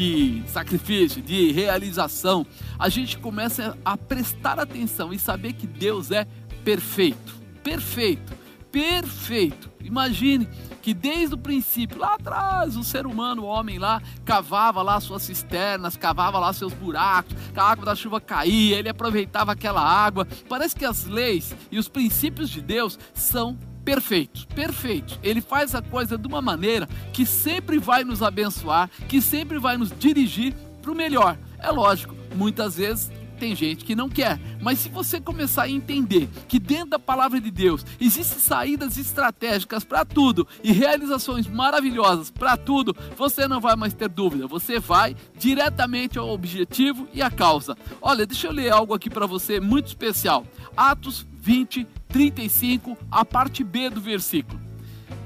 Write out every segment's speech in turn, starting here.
De sacrifício, de realização, a gente começa a prestar atenção e saber que Deus é perfeito, perfeito, perfeito. Imagine que desde o princípio, lá atrás, o ser humano, o homem lá, cavava lá suas cisternas, cavava lá seus buracos, a água da chuva caía, ele aproveitava aquela água. Parece que as leis e os princípios de Deus são perfeitos, perfeitos. Ele faz a coisa de uma maneira que sempre vai nos abençoar, que sempre vai nos dirigir para o melhor. É lógico, muitas vezes tem gente que não quer, mas se você começar a entender que dentro da palavra de Deus existem saídas estratégicas para tudo e realizações maravilhosas para tudo, você não vai mais ter dúvida, você vai diretamente ao objetivo e à causa. Olha, deixa eu ler algo aqui para você muito especial. Atos 20, 35, a parte B do versículo.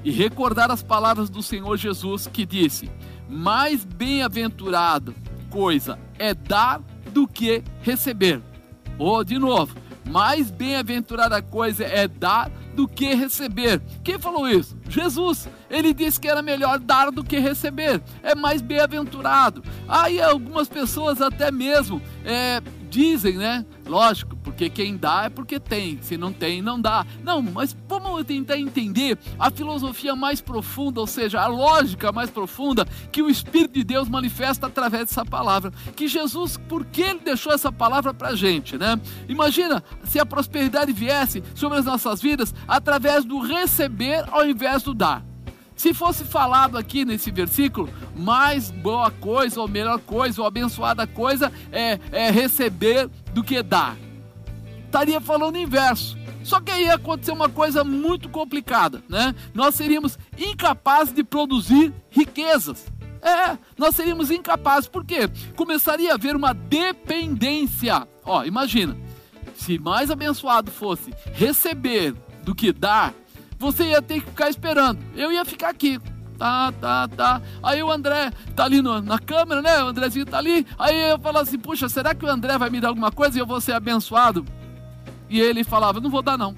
E recordar as palavras do Senhor Jesus que disse: Mais bem-aventurado coisa é dar do que receber. Ou, oh, de novo, mais bem-aventurada coisa é dar do que receber. Quem falou isso? Jesus. Ele disse que era melhor dar do que receber. É mais bem-aventurado. Aí algumas pessoas até mesmo é, dizem, né? Lógico, porque quem dá é porque tem, se não tem, não dá. Não, mas vamos tentar entender a filosofia mais profunda, ou seja, a lógica mais profunda que o Espírito de Deus manifesta através dessa palavra. Que Jesus, por que ele deixou essa palavra para gente, né? Imagina se a prosperidade viesse sobre as nossas vidas através do receber ao invés do dar. Se fosse falado aqui nesse versículo, mais boa coisa, ou melhor coisa, ou abençoada coisa é, é receber do que dar. Estaria falando inverso. Só que aí ia acontecer uma coisa muito complicada, né? Nós seríamos incapazes de produzir riquezas. É, nós seríamos incapazes, por quê? Começaria a haver uma dependência. Ó, imagina, se mais abençoado fosse receber do que dar, você ia ter que ficar esperando. Eu ia ficar aqui. Tá, tá, tá. Aí o André tá ali no, na câmera, né? O Andrezinho tá ali. Aí eu falo assim: puxa, será que o André vai me dar alguma coisa e eu vou ser abençoado? E ele falava: não vou dar não.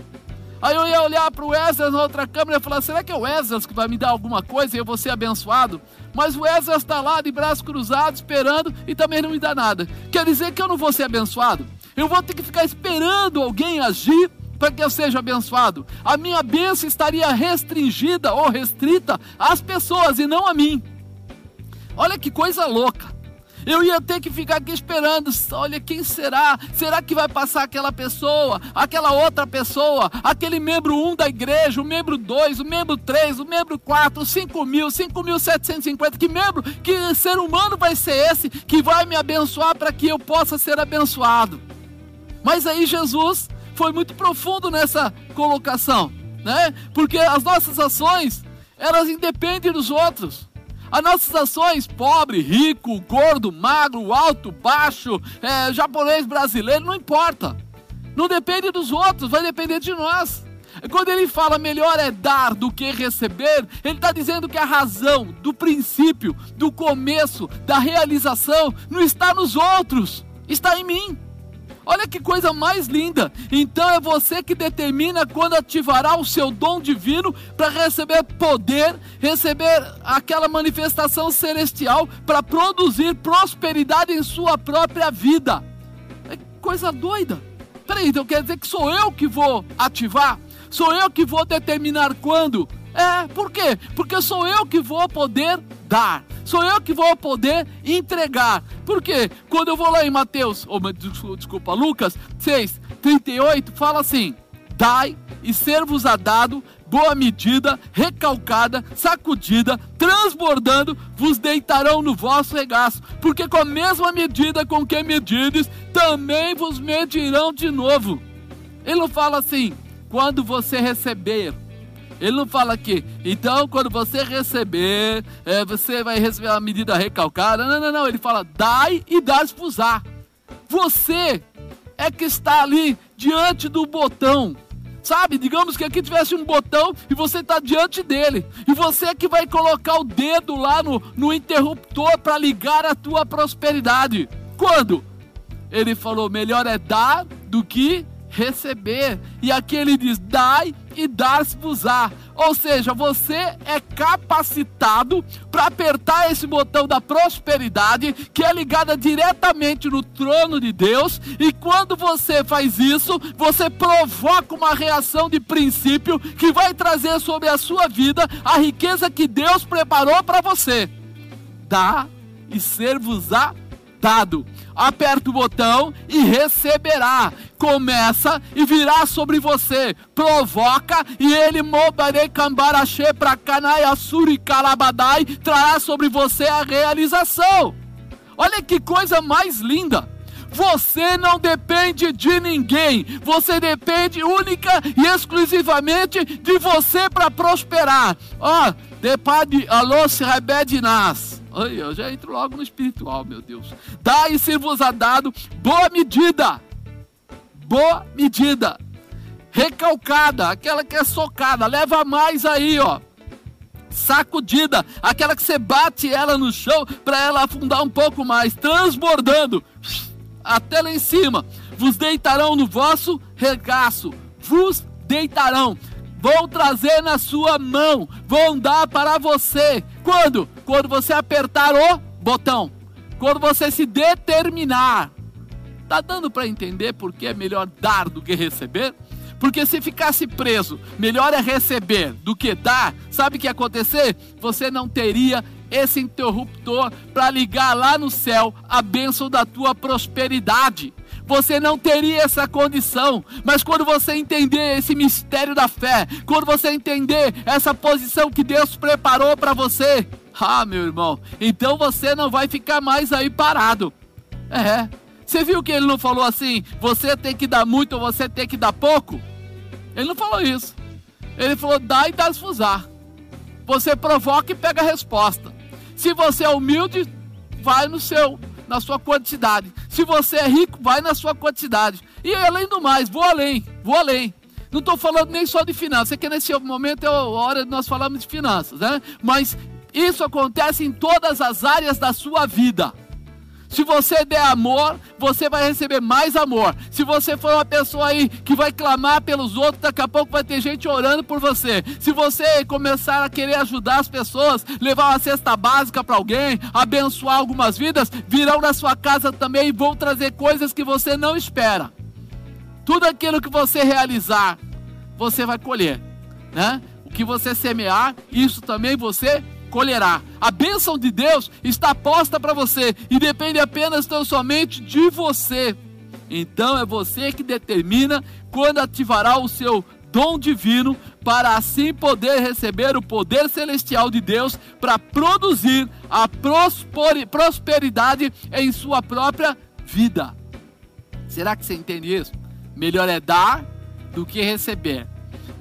Aí eu ia olhar para o Wesley na outra câmera e falar: será que é o Wesley que vai me dar alguma coisa e eu vou ser abençoado? Mas o Wesley está lá de braços cruzados, esperando e também não me dá nada. Quer dizer que eu não vou ser abençoado? Eu vou ter que ficar esperando alguém agir para que eu seja abençoado. A minha bênção estaria restringida ou restrita às pessoas e não a mim. Olha que coisa louca. Eu ia ter que ficar aqui esperando. Olha, quem será? Será que vai passar aquela pessoa, aquela outra pessoa, aquele membro 1 um da igreja, o membro 2, o membro 3, o membro 4, 5 mil, 5.750? Que membro, que ser humano vai ser esse que vai me abençoar para que eu possa ser abençoado? Mas aí Jesus foi muito profundo nessa colocação, né? Porque as nossas ações, elas independem dos outros. As nossas ações, pobre, rico, gordo, magro, alto, baixo, é, japonês, brasileiro, não importa. Não depende dos outros, vai depender de nós. Quando ele fala melhor é dar do que receber, ele está dizendo que a razão do princípio, do começo, da realização, não está nos outros, está em mim. Olha que coisa mais linda! Então é você que determina quando ativará o seu dom divino para receber poder, receber aquela manifestação celestial para produzir prosperidade em sua própria vida. É coisa doida. Peraí, então quer dizer que sou eu que vou ativar? Sou eu que vou determinar quando? É, por quê? Porque sou eu que vou poder dar. Sou eu que vou poder entregar. Por quê? Quando eu vou lá em Mateus, ou desculpa, Lucas 6, 38, fala assim: Dai e ser-vos a dado boa medida, recalcada, sacudida, transbordando, vos deitarão no vosso regaço, porque com a mesma medida com que medides, também vos medirão de novo. Ele fala assim, quando você receber, Ele não fala aqui, então quando você receber, é, você vai receber uma medida recalcada. Não, não, não. Ele fala, dai e dás-vos-á. Você é que está ali diante do botão. Sabe, digamos que aqui tivesse um botão e você está diante dele. E você é que vai colocar o dedo lá no, no interruptor para ligar a tua prosperidade. Quando? Ele falou: melhor é dar do que receber. E aqui ele diz: dai e dar-se-vos-á. Ou seja, você é capacitado para apertar esse botão da prosperidade, que é ligada diretamente no trono de Deus, e quando você faz isso, você provoca uma reação de princípio que vai trazer sobre a sua vida a riqueza que Deus preparou para você. Dá e ser-vos-á dado aperta o botão e receberá. Começa e virá sobre você. Provoca e ele mobare cambarache para canai assuri calabadai trará sobre você a realização. Olha que coisa mais linda. Você não depende de ninguém. Você depende única e exclusivamente de você para prosperar. Ó, oh, depade alô se rebedinas Ai, eu já entro logo no espiritual, meu Deus. Dá e se vos dado boa medida. Boa medida. Recalcada, aquela que é socada, leva mais aí, ó. Sacudida, aquela que você bate ela no chão para ela afundar um pouco mais, transbordando até lá em cima. Vos deitarão no vosso regaço, vos deitarão vão trazer na sua mão, vão dar para você. Quando? Quando você apertar o botão. Quando você se determinar. Tá dando para entender por que é melhor dar do que receber? Porque se ficasse preso, melhor é receber do que dar. Sabe o que ia acontecer? Você não teria esse interruptor para ligar lá no céu a bênção da tua prosperidade você não teria essa condição. Mas quando você entender esse mistério da fé, quando você entender essa posição que Deus preparou para você, ah, meu irmão, então você não vai ficar mais aí parado. É. Você viu que ele não falou assim, você tem que dar muito ou você tem que dar pouco? Ele não falou isso. Ele falou, dá e dá esfusar. Você provoca e pega a resposta. Se você é humilde, vai no seu na sua quantidade. Se você é rico, vai na sua quantidade. E além do mais, vou além, vou além. Não estou falando nem só de finanças, é que nesse momento é a hora de nós falarmos de finanças, né? Mas isso acontece em todas as áreas da sua vida. Se você der amor, você vai receber mais amor. Se você for uma pessoa aí que vai clamar pelos outros, daqui a pouco vai ter gente orando por você. Se você começar a querer ajudar as pessoas, levar uma cesta básica para alguém, abençoar algumas vidas, virão na sua casa também e vão trazer coisas que você não espera. Tudo aquilo que você realizar, você vai colher, né? O que você semear, isso também você colherá. A bênção de Deus está posta para você e depende apenas tão somente de você. Então é você que determina quando ativará o seu dom divino para assim poder receber o poder celestial de Deus para produzir a prosperidade em sua própria vida. Será que você entende isso? Melhor é dar do que receber.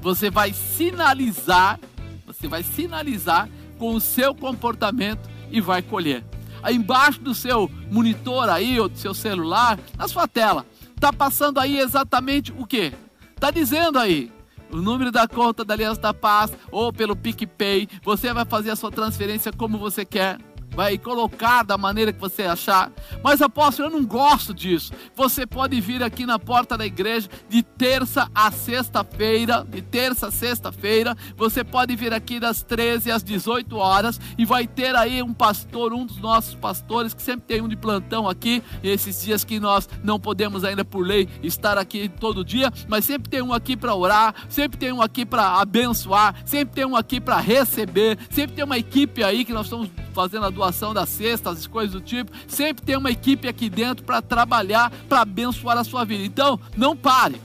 Você vai sinalizar, você vai sinalizar com o seu comportamento e vai colher. Aí embaixo do seu monitor aí, ou do seu celular, na sua tela, tá passando aí exatamente o que? Tá dizendo aí o número da conta da Aliança da Paz ou pelo PicPay. Você vai fazer a sua transferência como você quer vai colocar da maneira que você achar. Mas apóstolo, eu não gosto disso. Você pode vir aqui na porta da igreja de terça a sexta-feira, de terça a sexta-feira, você pode vir aqui das 13 às 18 horas e vai ter aí um pastor, um dos nossos pastores que sempre tem um de plantão aqui, esses dias que nós não podemos ainda por lei estar aqui todo dia, mas sempre tem um aqui para orar, sempre tem um aqui para abençoar, sempre tem um aqui para receber, sempre tem uma equipe aí que nós estamos fazendo a doação das cestas, as coisas do tipo. Sempre tem uma equipe aqui dentro para trabalhar, para abençoar a sua vida. Então, não pare.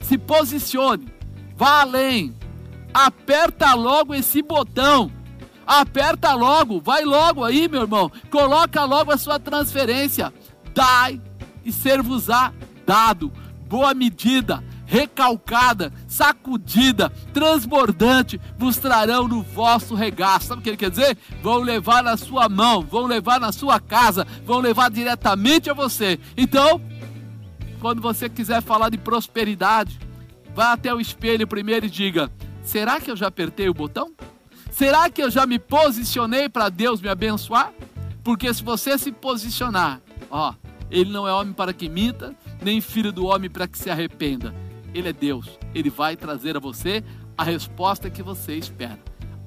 Se posicione. Vá além. Aperta logo esse botão. Aperta logo, vai logo aí, meu irmão. Coloca logo a sua transferência. Dai e ser-vos-á dado. Boa medida recalcada, sacudida, transbordante, vos trarão no vosso regaço. Sabe o que ele quer dizer? Vão levar na sua mão, vão levar na sua casa, vão levar diretamente a você. Então, quando você quiser falar de prosperidade, vá até o espelho primeiro e diga: será que eu já apertei o botão? Será que eu já me posicionei para Deus me abençoar? Porque se você se posicionar, ó, ele não é homem para que minta, nem filho do homem para que se arrependa. Ele é Deus. Ele vai trazer a você a resposta que você espera.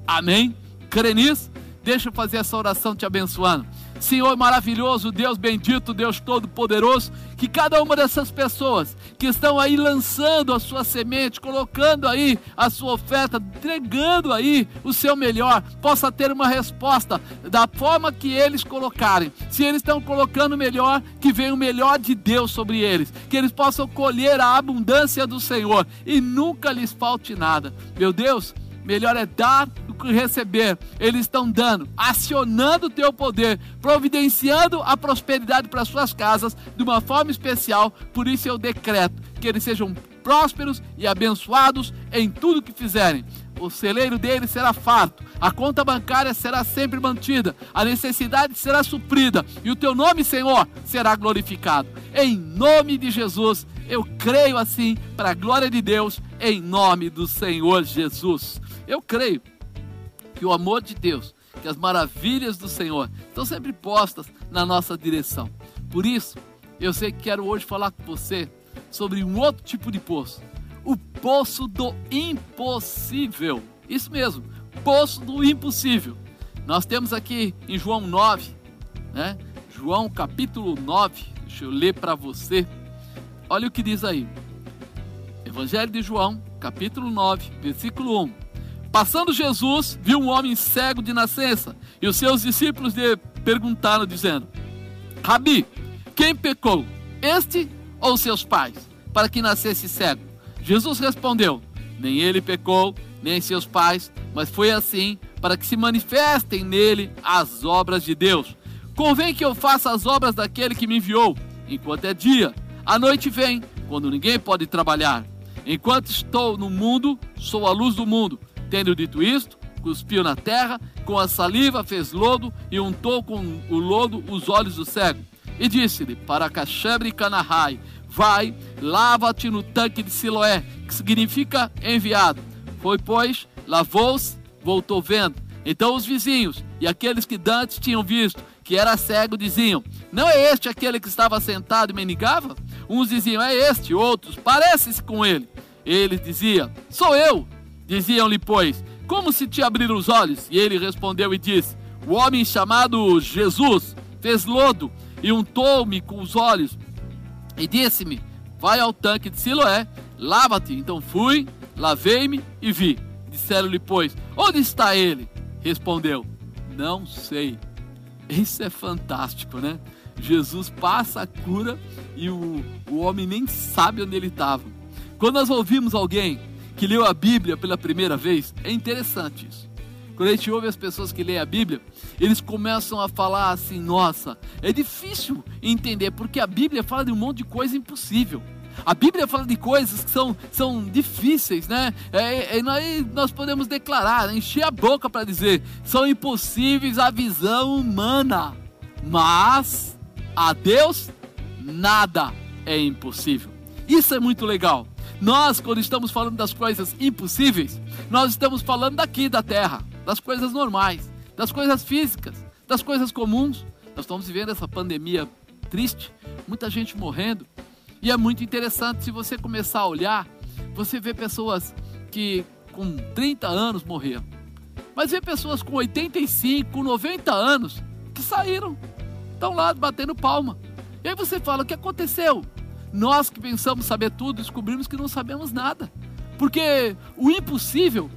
Amém? Crê nisso? Deixa eu fazer essa oração te abençoando. Senhor maravilhoso, Deus bendito, Deus todo-poderoso, que cada uma dessas pessoas que estão aí lançando a sua semente, colocando aí a sua oferta, entregando aí o seu melhor, possa ter uma resposta da forma que eles colocarem. Se eles estão colocando melhor, que venha o melhor de Deus sobre eles, que eles possam colher a abundância do Senhor e nunca lhes falte nada. Meu Deus, melhor é dar receber, eles estão dando, acionando o teu poder, providenciando a prosperidade para suas casas de uma forma especial. Por isso eu decreto que eles sejam prósperos e abençoados em tudo que fizerem. O celeiro deles será farto, a conta bancária será sempre mantida, a necessidade será suprida e o teu nome, Senhor, será glorificado. Em nome de Jesus, eu creio assim, para a glória de Deus, em nome do Senhor Jesus. Eu creio que o amor de Deus, que as maravilhas do Senhor estão sempre postas na nossa direção. Por isso, eu sei que quero hoje falar com você sobre um outro tipo de poço. O poço do impossível. Isso mesmo, poço do impossível. Nós temos aqui em João 9, né? João capítulo 9. Deixa eu ler para você. Olha o que diz aí. Evangelho de João, capítulo 9, versículo 1. Passando Jesus, viu um homem cego de nascença, e os seus discípulos lhe perguntaram, dizendo: Rabi, quem pecou, este ou seus pais, para que nascesse cego? Jesus respondeu: Nem ele pecou, nem seus pais, mas foi assim para que se manifestem nele as obras de Deus. Convém que eu faça as obras daquele que me enviou, enquanto é dia. A noite vem, quando ninguém pode trabalhar. Enquanto estou no mundo, sou a luz do mundo. Tendo dito isto, cuspiu na terra, com a saliva fez lodo e untou com o lodo os olhos do cego. E disse-lhe: Para Cachebre e Canahai, vai, lava-te no tanque de Siloé, que significa enviado. Foi, pois, lavou-se, voltou vendo. Então os vizinhos e aqueles que dantes tinham visto que era cego diziam: Não é este aquele que estava sentado e mendigava? Uns diziam: É este, outros: Parece-se com ele. Ele dizia: Sou eu. Diziam-lhe, pois, como se te abriram os olhos? E ele respondeu e disse: O homem chamado Jesus fez lodo e untou-me com os olhos e disse-me: Vai ao tanque de Siloé, lava-te. Então fui, lavei-me e vi. Disseram-lhe, pois, onde está ele? Respondeu: Não sei. Isso é fantástico, né? Jesus passa a cura e o, o homem nem sabe onde ele estava. Quando nós ouvimos alguém que leu a Bíblia pela primeira vez, é interessante isso. Quando a gente ouve as pessoas que leem a Bíblia, eles começam a falar assim: nossa, é difícil entender, porque a Bíblia fala de um monte de coisa impossível. A Bíblia fala de coisas que são, são difíceis, né? É, é, nós, nós podemos declarar, encher a boca para dizer, são impossíveis à visão humana, mas a Deus nada é impossível. Isso é muito legal. Nós, quando estamos falando das coisas impossíveis, nós estamos falando daqui da terra, das coisas normais, das coisas físicas, das coisas comuns. Nós estamos vivendo essa pandemia triste, muita gente morrendo. E é muito interessante se você começar a olhar, você vê pessoas que com 30 anos morreram. Mas vê pessoas com 85, 90 anos que saíram, estão lá batendo palma. E aí você fala: o que aconteceu? Nós que pensamos saber tudo, descobrimos que não sabemos nada. Porque o impossível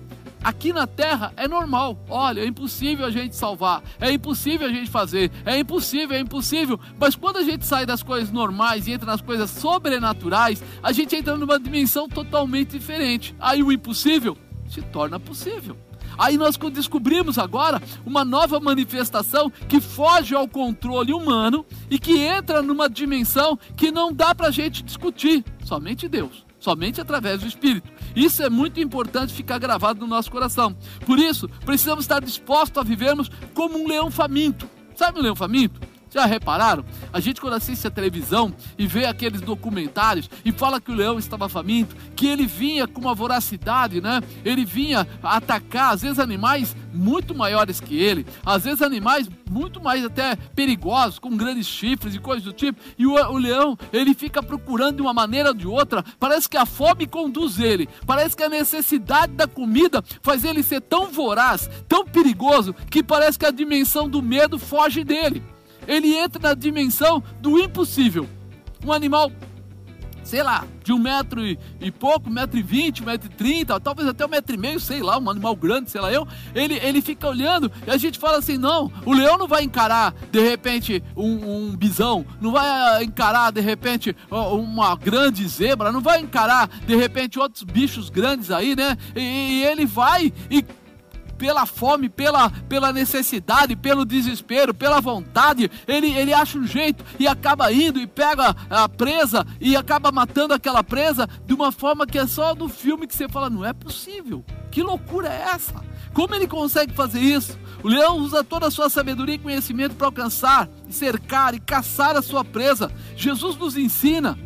aqui na terra é normal. Olha, é impossível a gente salvar, é impossível a gente fazer, é impossível, é impossível. Mas quando a gente sai das coisas normais e entra nas coisas sobrenaturais, a gente entra numa dimensão totalmente diferente. Aí o impossível se torna possível. Aí nós descobrimos agora uma nova manifestação que foge ao controle humano e que entra numa dimensão que não dá para a gente discutir, somente Deus somente através do Espírito. Isso é muito importante ficar gravado no nosso coração. Por isso, precisamos estar dispostos a vivermos como um leão faminto. Sabe um leão faminto? Já repararam? A gente quando assiste a televisão e vê aqueles documentários e fala que o leão estava faminto, que ele vinha com uma voracidade, né? Ele vinha atacar, às vezes animais muito maiores que ele, às vezes animais muito mais até perigosos, com grandes chifres e coisas do tipo. E o, o leão, ele fica procurando de uma maneira ou de outra. Parece que a fome conduz ele. Parece que a necessidade da comida faz ele ser tão voraz, tão perigoso, que parece que a dimensão do medo foge dele ele entra na dimensão do impossível. Um animal, sei lá, de um metro e, e pouco, um metro e vinte, um metro e trinta, talvez até um metro e meio, sei lá, um animal grande, sei lá eu, ele, ele fica olhando e a gente fala assim, não, o leão não vai encarar, de repente, um, um bisão, não vai encarar, de repente, uma grande zebra, não vai encarar, de repente, outros bichos grandes aí, né? E, e ele vai e pela fome, pela, pela necessidade, pelo desespero, pela vontade, ele, ele acha um jeito e acaba indo e pega a presa e acaba matando aquela presa de uma forma que é só do filme que você fala, não é possível. Que loucura é essa? Como ele consegue fazer isso? O leão usa toda a sua sabedoria e conhecimento para alcançar, cercar e caçar a sua presa. Jesus nos ensina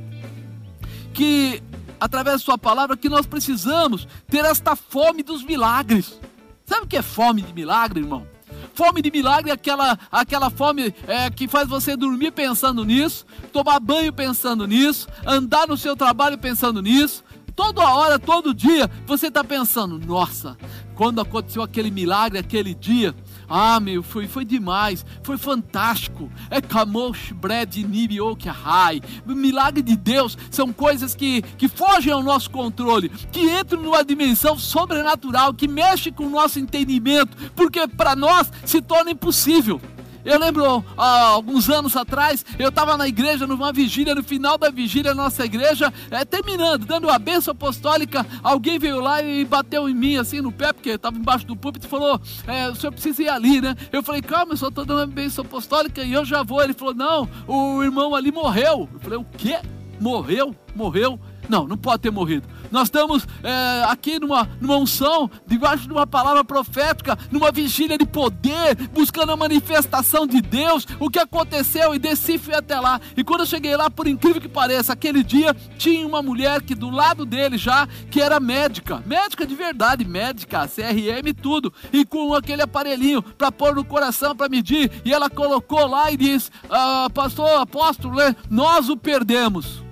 que através da sua palavra que nós precisamos ter esta fome dos milagres. Sabe o que é fome de milagre, irmão? Fome de milagre é aquela, aquela fome é, que faz você dormir pensando nisso, tomar banho pensando nisso, andar no seu trabalho pensando nisso. Toda hora, todo dia, você está pensando: nossa, quando aconteceu aquele milagre, aquele dia, ah, meu, foi, foi demais, foi fantástico. É Kamosh Bread Nibiokhai. O milagre de Deus são coisas que, que fogem ao nosso controle, que entram numa dimensão sobrenatural, que mexe com o nosso entendimento, porque para nós se torna impossível. Eu lembro, há alguns anos atrás, eu estava na igreja, numa vigília, no final da vigília, nossa igreja, é, terminando, dando a benção apostólica, alguém veio lá e bateu em mim, assim, no pé, porque estava embaixo do púlpito, e falou, é, o senhor precisa ir ali, né? Eu falei, calma, eu só estou dando a benção apostólica e eu já vou. Ele falou, não, o irmão ali morreu. Eu falei, o quê? Morreu? Morreu? Não, não pode ter morrido. Nós estamos é, aqui numa, numa unção, debaixo de uma palavra profética, numa vigília de poder, buscando a manifestação de Deus. O que aconteceu? E desci fui até lá. E quando eu cheguei lá, por incrível que pareça, aquele dia tinha uma mulher que do lado dele já, que era médica, médica de verdade, médica, CRM e tudo, e com aquele aparelhinho para pôr no coração para medir. E ela colocou lá e disse: ah, Pastor, apóstolo, né, nós o perdemos.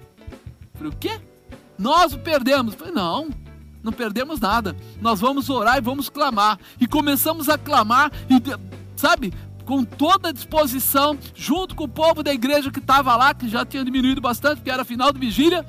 Eu falei, o quê? Nós o perdemos. falei, não, não perdemos nada. Nós vamos orar e vamos clamar. E começamos a clamar, e, sabe, com toda a disposição, junto com o povo da igreja que estava lá, que já tinha diminuído bastante, porque era final de vigília.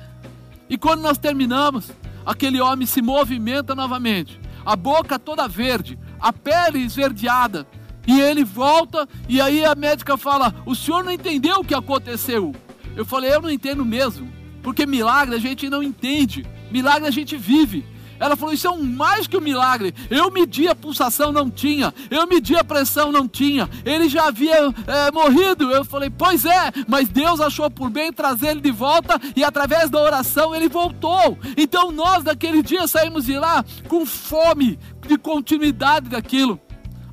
E quando nós terminamos, aquele homem se movimenta novamente, a boca toda verde, a pele esverdeada. E ele volta, e aí a médica fala: O senhor não entendeu o que aconteceu? Eu falei: Eu não entendo mesmo. Porque milagre a gente não entende, milagre a gente vive. Ela falou: Isso é um mais que um milagre. Eu medi a pulsação, não tinha. Eu medi a pressão, não tinha. Ele já havia é, morrido. Eu falei: Pois é, mas Deus achou por bem trazer ele de volta e através da oração ele voltou. Então nós, daquele dia, saímos de lá com fome de continuidade daquilo.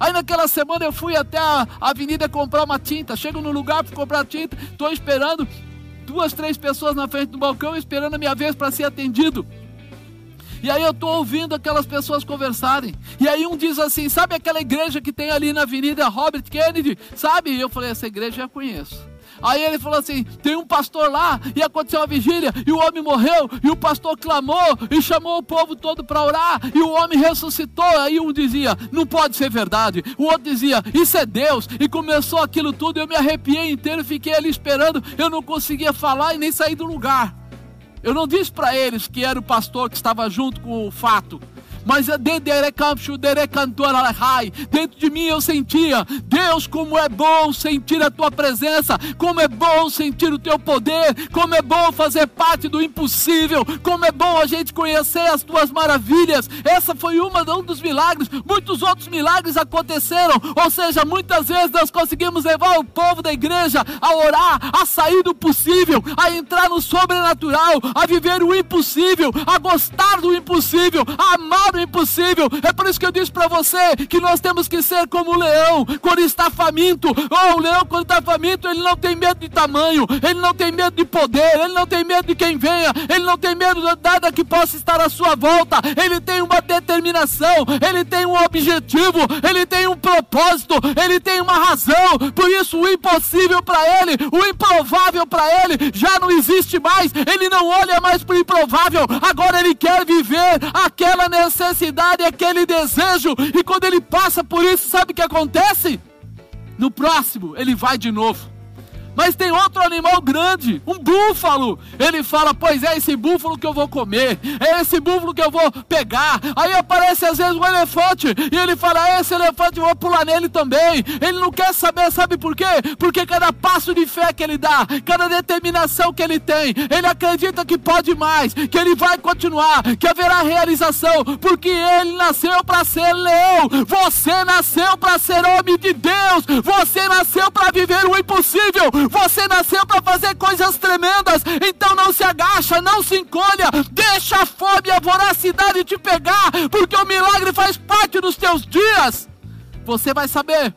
Aí naquela semana eu fui até a avenida comprar uma tinta. Chego no lugar para comprar tinta, estou esperando duas, três pessoas na frente do balcão esperando a minha vez para ser atendido. E aí eu estou ouvindo aquelas pessoas conversarem. E aí um diz assim: sabe aquela igreja que tem ali na Avenida Robert Kennedy? Sabe? E eu falei: essa igreja eu conheço. Aí ele falou assim: tem um pastor lá, e aconteceu uma vigília, e o homem morreu, e o pastor clamou, e chamou o povo todo para orar, e o homem ressuscitou. Aí um dizia: não pode ser verdade. O outro dizia: isso é Deus. E começou aquilo tudo, eu me arrepiei inteiro, fiquei ali esperando, eu não conseguia falar e nem sair do lugar. Eu não disse para eles que era o pastor que estava junto com o fato, mas dentro de mim eu sentia, Deus, como é bom sentir a tua presença, como é bom sentir o teu poder, como é bom fazer parte do impossível, como é bom a gente conhecer as tuas maravilhas. Essa foi uma um dos milagres, muitos outros milagres aconteceram, ou seja, muitas vezes nós conseguimos levar o povo da igreja a orar, a sair do possível, a entrar no sobrenatural, a viver o impossível, a gostar do impossível, a amar o impossível. É por isso que eu disse para você que nós temos que ser como o leão quando está faminto. Oh, o leão quando está faminto, ele não tem medo de tamanho, ele não tem medo de poder, ele não tem medo de quem venha, ele não tem medo de nada que possa estar à sua volta. Ele tem uma determinação, ele tem um objetivo, ele tem um propósito, ele tem uma razão. Por isso o impossível para ele, o improvável para ele já não existe mais. Ele não olha mais para o improvável. Agora ele quer viver aquela necessidade, aquele desejo. E quando ele passa por isso, sabe o que acontece? No próximo, ele vai de novo. Mas tem outro animal grande, um búfalo. Ele fala: Pois é esse búfalo que eu vou comer, é esse búfalo que eu vou pegar. Aí aparece às vezes um elefante, e ele fala: é Esse elefante eu vou pular nele também. Ele não quer saber, sabe por quê? Porque cada passo de fé que ele dá, cada determinação que ele tem, ele acredita que pode mais, que ele vai continuar, que haverá realização, porque ele nasceu para ser leão. Você nasceu para ser homem de Deus, você nasceu para viver o impossível. Você nasceu para fazer coisas tremendas, então não se agacha, não se encolha, deixa a fome e a voracidade te pegar, porque o milagre faz parte dos teus dias. Você vai saber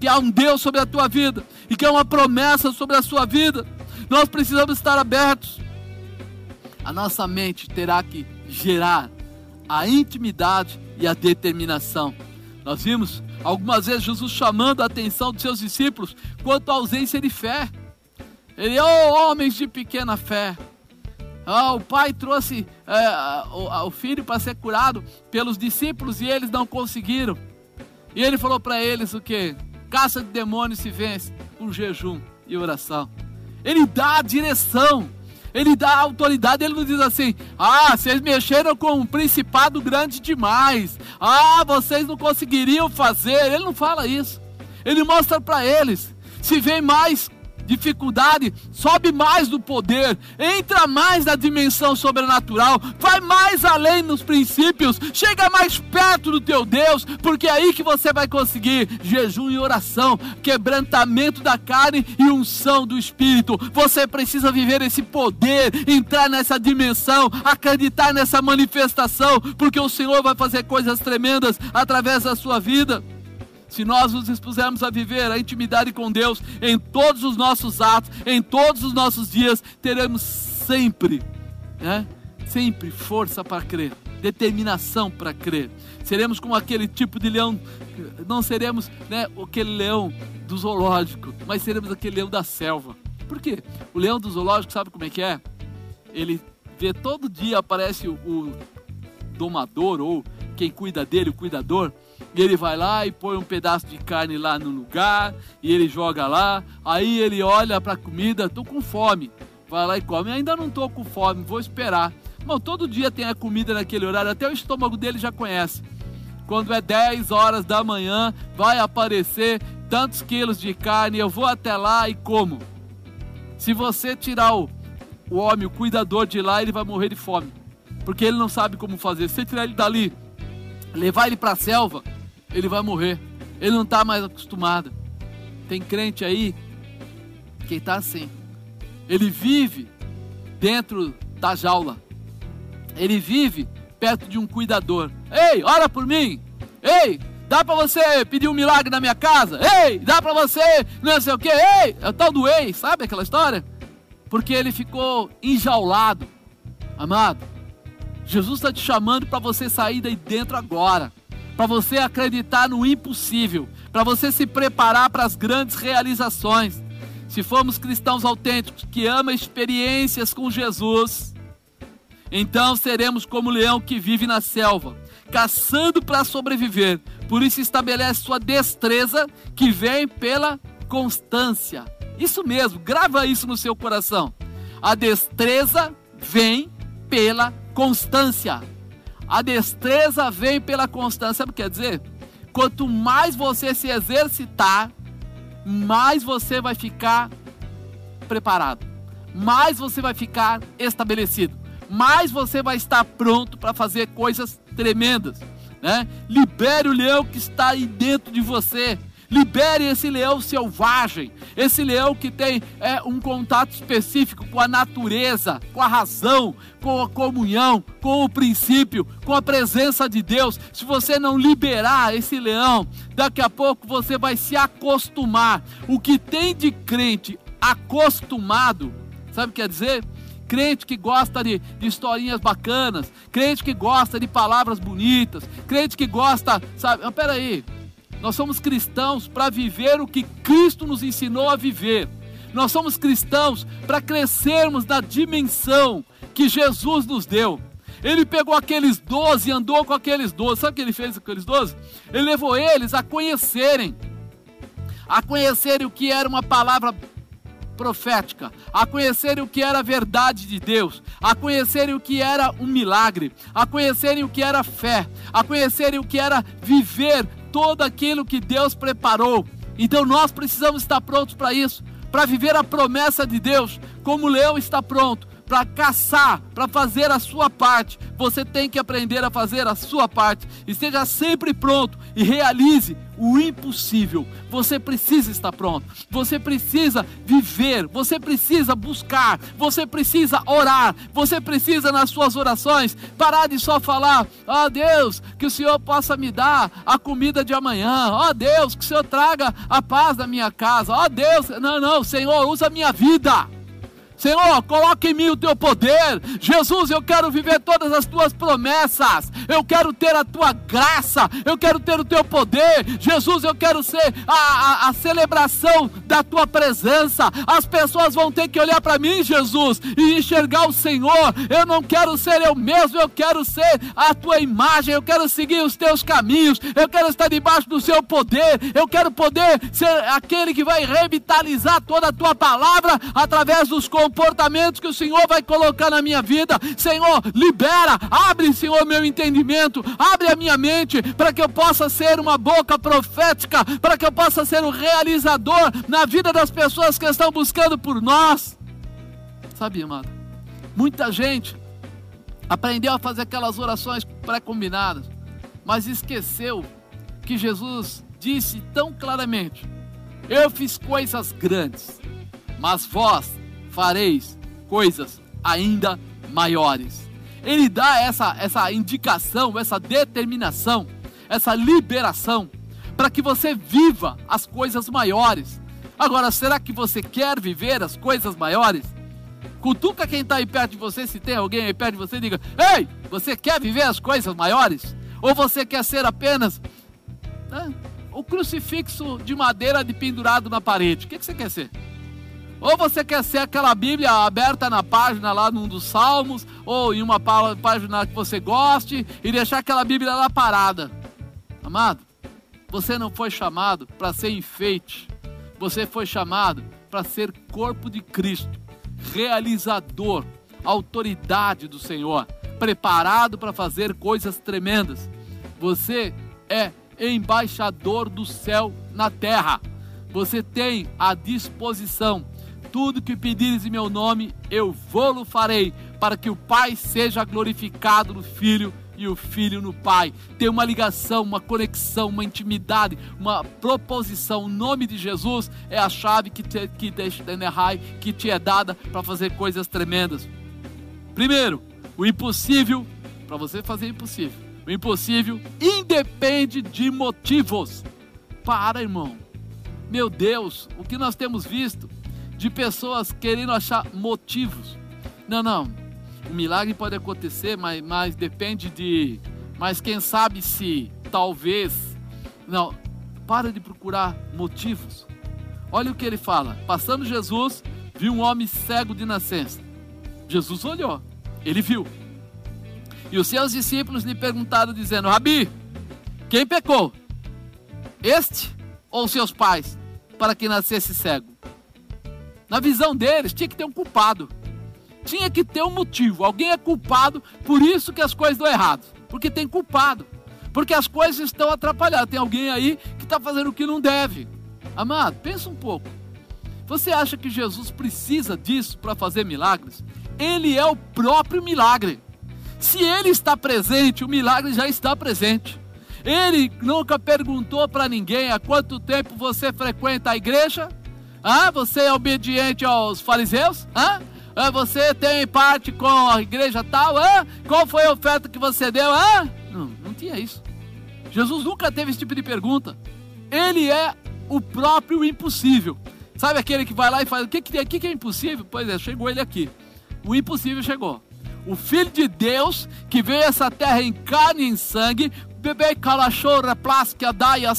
que há um Deus sobre a tua vida e que há uma promessa sobre a sua vida. Nós precisamos estar abertos. A nossa mente terá que gerar a intimidade e a determinação. Nós vimos Algumas vezes Jesus chamando a atenção dos seus discípulos quanto à ausência de fé. Ele, oh, homens de pequena fé. Oh, o pai trouxe é, o, o filho para ser curado pelos discípulos e eles não conseguiram. E ele falou para eles o que? Caça de demônios se vence com jejum e oração. Ele dá a direção ele dá autoridade, ele não diz assim: ah, vocês mexeram com um principado grande demais, ah, vocês não conseguiriam fazer. Ele não fala isso. Ele mostra para eles: se vem mais dificuldade, sobe mais do poder, entra mais na dimensão sobrenatural, vai mais além nos princípios, chega mais perto do teu Deus, porque é aí que você vai conseguir jejum e oração, quebrantamento da carne e unção do espírito. Você precisa viver esse poder, entrar nessa dimensão, acreditar nessa manifestação, porque o Senhor vai fazer coisas tremendas através da sua vida se nós nos expusermos a viver a intimidade com Deus em todos os nossos atos, em todos os nossos dias, teremos sempre, né? sempre força para crer, determinação para crer. Seremos como aquele tipo de leão, não seremos né, aquele leão do zoológico, mas seremos aquele leão da selva. Por quê? O leão do zoológico sabe como é que é? Ele vê todo dia aparece o, o domador ou quem cuida dele, o cuidador, e ele vai lá e põe um pedaço de carne lá no lugar, e ele joga lá, aí ele olha para a comida, tô com fome. Vai lá e come, ainda não tô com fome, vou esperar. Mas todo dia tem a comida naquele horário, até o estômago dele já conhece. Quando é 10 horas da manhã, vai aparecer tantos quilos de carne, eu vou até lá e como. Se você tirar o, o homem, o cuidador de lá, ele vai morrer de fome. Porque ele não sabe como fazer. Se tirar ele dali, levar ele para a selva, ele vai morrer. Ele não está mais acostumado. Tem crente aí que está assim. Ele vive dentro da jaula. Ele vive perto de um cuidador. Ei, ora por mim. Ei, dá para você pedir um milagre na minha casa? Ei, dá para você não sei o que? Ei, é o tal do ei, sabe aquela história? Porque ele ficou enjaulado. Amado, Jesus está te chamando para você sair daí dentro agora para você acreditar no impossível, para você se preparar para as grandes realizações. Se formos cristãos autênticos que amam experiências com Jesus, então seremos como o leão que vive na selva, caçando para sobreviver. Por isso estabelece sua destreza que vem pela constância. Isso mesmo, grava isso no seu coração. A destreza vem pela constância. A destreza vem pela constância. Sabe o que quer dizer? Quanto mais você se exercitar, mais você vai ficar preparado, mais você vai ficar estabelecido, mais você vai estar pronto para fazer coisas tremendas. Né? Libere o leão que está aí dentro de você. Libere esse leão selvagem, esse leão que tem é, um contato específico com a natureza, com a razão, com a comunhão, com o princípio, com a presença de Deus. Se você não liberar esse leão, daqui a pouco você vai se acostumar. O que tem de crente acostumado, sabe o que quer dizer? crente que gosta de, de, historinhas bacanas, crente que gosta de palavras bonitas, crente que gosta, sabe? Mas peraí, nós somos cristãos para viver o que Cristo nos ensinou a viver. Nós somos cristãos para crescermos na dimensão que Jesus nos deu. Ele pegou aqueles doze e andou com aqueles doze. Sabe o que ele fez com aqueles doze? Ele levou eles a conhecerem, a conhecerem o que era uma palavra profética, a conhecerem o que era a verdade de Deus, a conhecerem o que era um milagre, a conhecerem o que era fé, a conhecerem o que era viver todo aquilo que Deus preparou. Então nós precisamos estar prontos para isso, para viver a promessa de Deus, como o leão está pronto para caçar, para fazer a sua parte. Você tem que aprender a fazer a sua parte. Esteja sempre pronto e realize o impossível. Você precisa estar pronto. Você precisa viver. Você precisa buscar. Você precisa orar. Você precisa, nas suas orações, parar de só falar: Ó oh, Deus, que o Senhor possa me dar a comida de amanhã. Ó oh, Deus, que o Senhor traga a paz da minha casa. Ó oh, Deus, não, não, Senhor, usa a minha vida. Senhor, coloque em mim o teu poder. Jesus, eu quero viver todas as tuas promessas. Eu quero ter a tua graça. Eu quero ter o teu poder. Jesus, eu quero ser a, a, a celebração da tua presença. As pessoas vão ter que olhar para mim, Jesus, e enxergar o Senhor. Eu não quero ser eu mesmo, eu quero ser a tua imagem. Eu quero seguir os teus caminhos. Eu quero estar debaixo do seu poder. Eu quero poder ser aquele que vai revitalizar toda a tua palavra através dos comportamentos que o Senhor vai colocar na minha vida. Senhor, libera, abre, Senhor, meu entendimento, abre a minha mente para que eu possa ser uma boca profética, para que eu possa ser um realizador na vida das pessoas que estão buscando por nós. Sabe, amado? Muita gente aprendeu a fazer aquelas orações pré-combinadas, mas esqueceu que Jesus disse tão claramente: Eu fiz coisas grandes, mas vós fareis coisas ainda maiores. Ele dá essa, essa indicação, essa determinação, essa liberação para que você viva as coisas maiores. Agora, será que você quer viver as coisas maiores? Cutuca quem está aí perto de você, se tem alguém aí perto de você, diga: Ei, você quer viver as coisas maiores? Ou você quer ser apenas né, o crucifixo de madeira de pendurado na parede? O que, que você quer ser? Ou você quer ser aquela Bíblia aberta na página lá num dos Salmos, ou em uma página que você goste, e deixar aquela Bíblia lá parada. Amado, você não foi chamado para ser enfeite, você foi chamado para ser corpo de Cristo, realizador, autoridade do Senhor, preparado para fazer coisas tremendas. Você é embaixador do céu na terra. Você tem à disposição tudo que pedires em meu nome, eu vou-lo farei, para que o Pai seja glorificado no Filho e o Filho no Pai. Tem uma ligação, uma conexão, uma intimidade, uma proposição. O nome de Jesus é a chave que te, que te, que te é dada para fazer coisas tremendas. Primeiro, o impossível, para você fazer impossível. O impossível independe de motivos. Para, irmão. Meu Deus, o que nós temos visto de pessoas querendo achar motivos. Não, não. O milagre pode acontecer, mas, mas depende de. Mas quem sabe se, talvez. Não, para de procurar motivos. Olha o que ele fala. Passando Jesus, viu um homem cego de nascença. Jesus olhou, ele viu. E os seus discípulos lhe perguntaram, dizendo: Rabi, quem pecou? Este ou seus pais, para que nascesse cego? Na visão deles, tinha que ter um culpado. Tinha que ter um motivo. Alguém é culpado, por isso que as coisas dão errado. porque tem culpado, porque as coisas estão atrapalhadas. Tem alguém aí que está fazendo o que não deve. Amado, pensa um pouco. Você acha que Jesus precisa disso para fazer milagres? Ele é o próprio milagre. Se ele está presente, o milagre já está presente. Ele nunca perguntou para ninguém há quanto tempo você frequenta a igreja. Ah, você é obediente aos fariseus? Ah? você tem parte com a igreja tal? Ah? Qual foi a oferta que você deu? Ah? Não, não tinha isso. Jesus nunca teve esse tipo de pergunta. Ele é o próprio impossível. Sabe aquele que vai lá e faz, o que, que, que é impossível? Pois é, chegou ele aqui. O impossível chegou. O Filho de Deus, que veio a essa terra em carne e em sangue, bebê calachorra plástica daia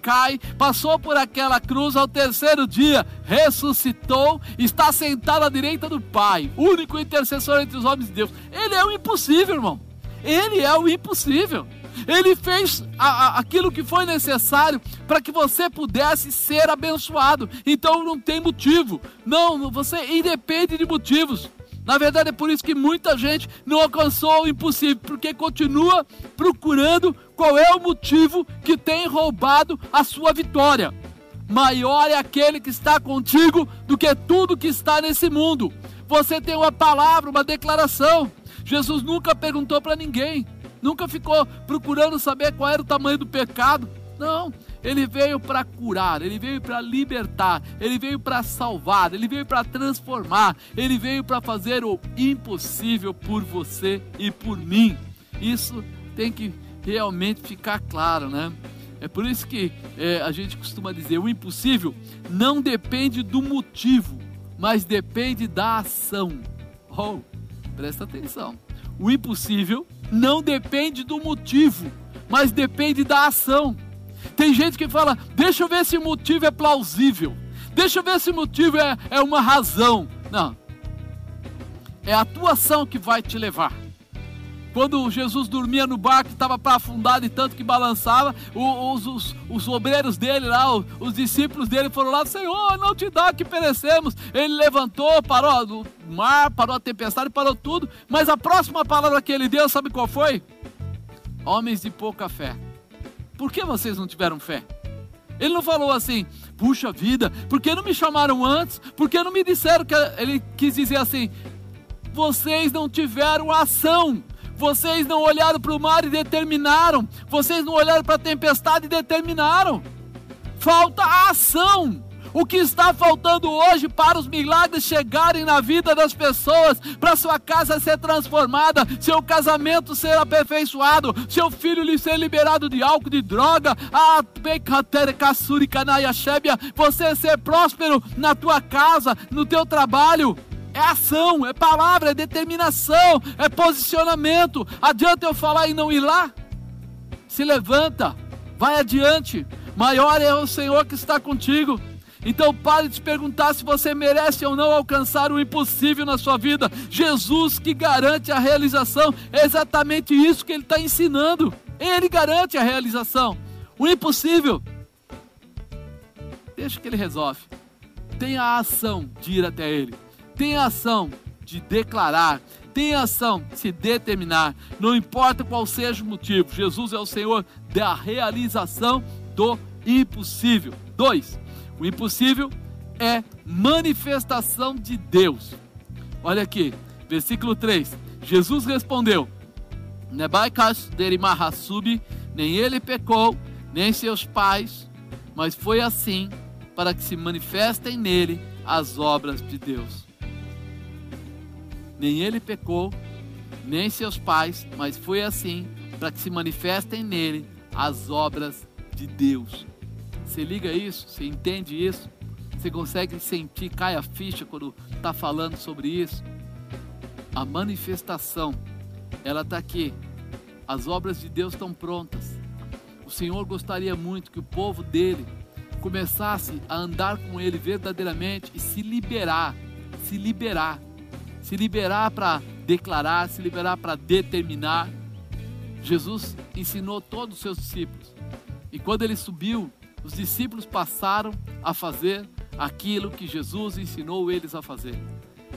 cai, passou por aquela cruz ao terceiro dia, ressuscitou, está sentado à direita do Pai, único intercessor entre os homens de Deus. Ele é o impossível, irmão. Ele é o impossível. Ele fez a, a, aquilo que foi necessário para que você pudesse ser abençoado. Então não tem motivo. Não, você independe de motivos. Na verdade, é por isso que muita gente não alcançou o impossível, porque continua procurando qual é o motivo que tem roubado a sua vitória. Maior é aquele que está contigo do que tudo que está nesse mundo. Você tem uma palavra, uma declaração. Jesus nunca perguntou para ninguém nunca ficou procurando saber qual era o tamanho do pecado. Não, ele veio para curar, ele veio para libertar, ele veio para salvar, ele veio para transformar, ele veio para fazer o impossível por você e por mim. Isso tem que realmente ficar claro, né? É por isso que é, a gente costuma dizer: o impossível não depende do motivo, mas depende da ação. Oh, presta atenção. O impossível não depende do motivo, mas depende da ação. Tem gente que fala: deixa eu ver se o motivo é plausível, deixa eu ver se o motivo é, é uma razão. Não, é a tua ação que vai te levar. Quando Jesus dormia no barco, estava para afundar de tanto que balançava, os, os, os obreiros dele lá, os, os, discípulos dele foram lá, Senhor, não te dá que perecemos. Ele levantou, parou o mar, parou a tempestade, parou tudo. Mas a próxima palavra que ele deu, sabe qual foi? Homens de pouca fé. Por que vocês não tiveram fé? Ele não falou assim, puxa vida, por que não me chamaram antes? Por que não me disseram que ele quis dizer assim? Vocês não tiveram ação. Vocês não olharam para o mar e determinaram. Vocês não olharam para a tempestade e determinaram. Falta a ação. O que está faltando hoje para os milagres chegarem na vida das pessoas, para sua casa ser transformada, seu casamento ser aperfeiçoado, seu filho lhe ser liberado de álcool, de droga, você ser próspero na tua casa, no teu trabalho, é ação, é palavra, é determinação, é posicionamento. Adianta eu falar e não ir lá? Se levanta, vai adiante. Maior é o Senhor que está contigo. Então pare de perguntar se você merece ou não alcançar o impossível na sua vida. Jesus que garante a realização, é exatamente isso que ele está ensinando. Ele garante a realização. O impossível, deixa que ele resolve. Tenha a ação de ir até ele tem ação de declarar, tem ação de se determinar, não importa qual seja o motivo, Jesus é o Senhor da realização do impossível. Dois, o impossível é manifestação de Deus. Olha aqui, versículo 3. Jesus respondeu: nem ele pecou, nem seus pais, mas foi assim para que se manifestem nele as obras de Deus nem ele pecou, nem seus pais, mas foi assim para que se manifestem nele as obras de Deus. Você liga isso? Você entende isso? Você consegue sentir, cai a ficha quando está falando sobre isso? A manifestação, ela está aqui. As obras de Deus estão prontas. O Senhor gostaria muito que o povo dele começasse a andar com ele verdadeiramente e se liberar, se liberar se liberar para declarar, se liberar para determinar. Jesus ensinou todos os seus discípulos. E quando ele subiu, os discípulos passaram a fazer aquilo que Jesus ensinou eles a fazer.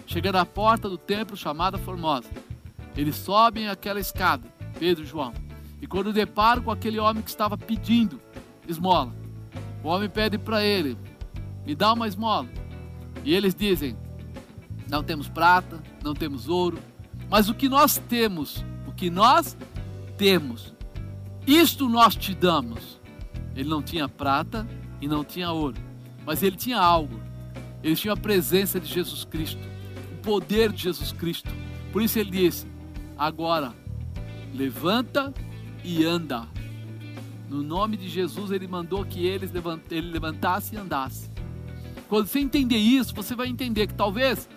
Chegando à porta do templo chamada Formosa, eles sobem aquela escada Pedro e João. E quando deparo com aquele homem que estava pedindo esmola, o homem pede para ele: me dá uma esmola. E eles dizem: não temos prata, não temos ouro, mas o que nós temos, o que nós temos, isto nós te damos. Ele não tinha prata e não tinha ouro, mas ele tinha algo. Ele tinha a presença de Jesus Cristo, o poder de Jesus Cristo. Por isso ele disse: agora levanta e anda. No nome de Jesus, ele mandou que eles ele levantasse e andasse. Quando você entender isso, você vai entender que talvez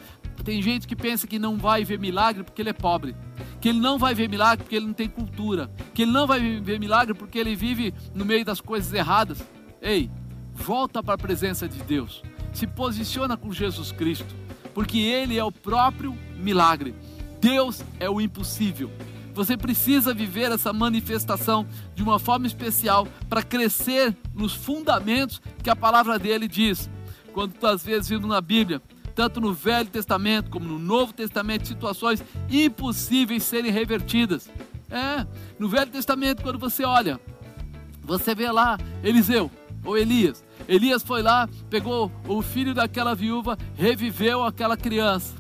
tem gente que pensa que não vai ver milagre porque ele é pobre, que ele não vai ver milagre porque ele não tem cultura, que ele não vai ver milagre porque ele vive no meio das coisas erradas. Ei, volta para a presença de Deus, se posiciona com Jesus Cristo, porque Ele é o próprio milagre. Deus é o impossível. Você precisa viver essa manifestação de uma forma especial para crescer nos fundamentos que a palavra dele diz. Quando às vezes vimos na Bíblia, tanto no Velho Testamento como no Novo Testamento, situações impossíveis serem revertidas. É, no Velho Testamento, quando você olha, você vê lá Eliseu ou Elias. Elias foi lá, pegou o filho daquela viúva, reviveu aquela criança.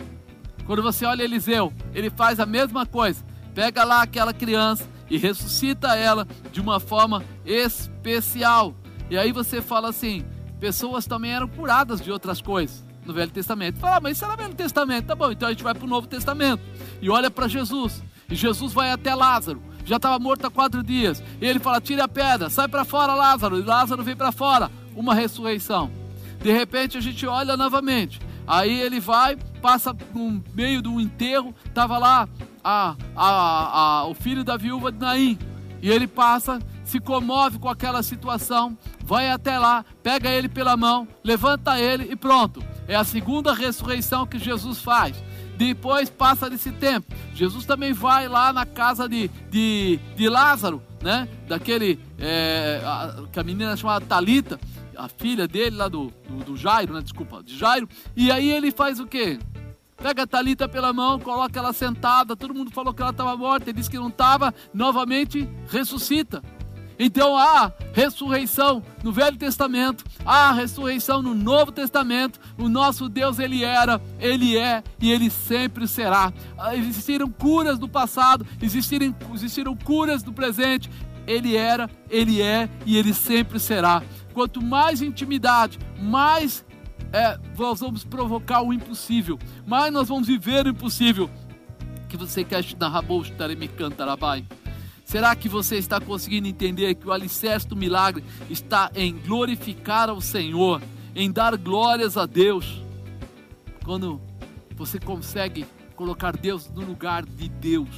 Quando você olha Eliseu, ele faz a mesma coisa pega lá aquela criança e ressuscita ela de uma forma especial. E aí você fala assim: pessoas também eram curadas de outras coisas no Velho Testamento. Fala, ah, mas isso era no Velho Testamento, tá bom, então a gente vai para o Novo Testamento e olha para Jesus. E Jesus vai até Lázaro, já estava morto há quatro dias. E ele fala: tire a pedra, sai para fora, Lázaro. E Lázaro vem para fora, uma ressurreição. De repente a gente olha novamente. Aí ele vai, passa no meio do enterro, estava lá a, a, a, o filho da viúva de Naim. E ele passa, se comove com aquela situação, vai até lá, pega ele pela mão, levanta ele e pronto. É a segunda ressurreição que Jesus faz. Depois passa desse tempo. Jesus também vai lá na casa de, de, de Lázaro, né? Daquele é, a, que a menina chamada Talita, a filha dele lá do, do, do Jairo, né? Desculpa, de Jairo. E aí ele faz o quê? Pega a Talita pela mão, coloca ela sentada. Todo mundo falou que ela estava morta, ele disse que não estava. Novamente ressuscita. Então há ressurreição no Velho Testamento, há ressurreição no Novo Testamento. O nosso Deus ele era, ele é e ele sempre será. Ah, existiram curas do passado, existiram, existiram curas do presente. Ele era, ele é e ele sempre será. Quanto mais intimidade, mais é, nós vamos provocar o impossível, mas nós vamos viver o impossível. Que você quer te me cantarabai? Será que você está conseguindo entender que o alicerce do milagre está em glorificar ao Senhor, em dar glórias a Deus? Quando você consegue colocar Deus no lugar de Deus,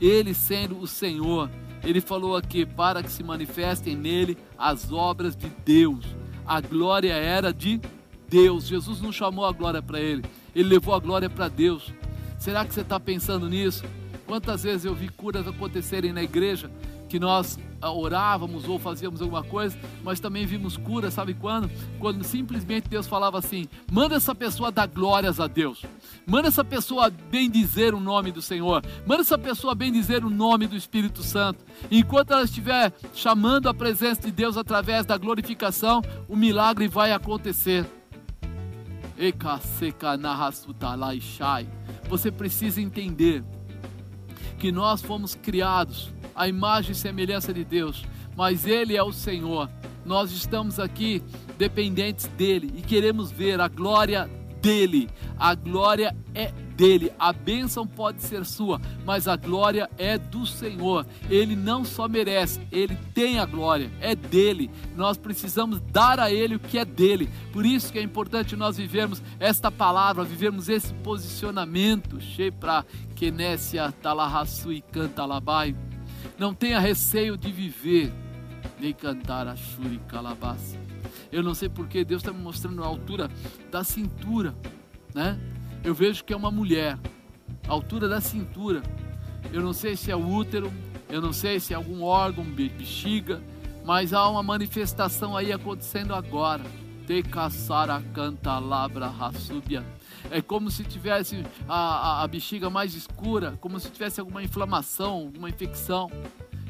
Ele sendo o Senhor, Ele falou aqui para que se manifestem nele as obras de Deus. A glória era de Deus. Jesus não chamou a glória para ele, ele levou a glória para Deus. Será que você está pensando nisso? Quantas vezes eu vi curas acontecerem na igreja que nós ah, orávamos ou fazíamos alguma coisa, mas também vimos cura, sabe quando? Quando simplesmente Deus falava assim: manda essa pessoa dar glórias a Deus, manda essa pessoa bem dizer o nome do Senhor, manda essa pessoa bem dizer o nome do Espírito Santo. Enquanto ela estiver chamando a presença de Deus através da glorificação, o milagre vai acontecer. Você precisa entender que nós fomos criados à imagem e semelhança de Deus, mas Ele é o Senhor. Nós estamos aqui dependentes dEle e queremos ver a glória dEle. A glória é dele. A bênção pode ser sua, mas a glória é do Senhor. Ele não só merece, ele tem a glória, é dele. Nós precisamos dar a ele o que é dele. Por isso que é importante nós vivermos esta palavra, vivermos esse posicionamento. Shepra Kenesia Talahasu e Cantalabai. Não tenha receio de viver, nem cantar a Shuri Calabás. Eu não sei porque Deus está me mostrando a altura da cintura, né? eu vejo que é uma mulher, altura da cintura. Eu não sei se é o útero, eu não sei se é algum órgão, bexiga, mas há uma manifestação aí acontecendo agora. Te caçara canta labra rassúbia. É como se tivesse a, a, a bexiga mais escura, como se tivesse alguma inflamação, uma infecção.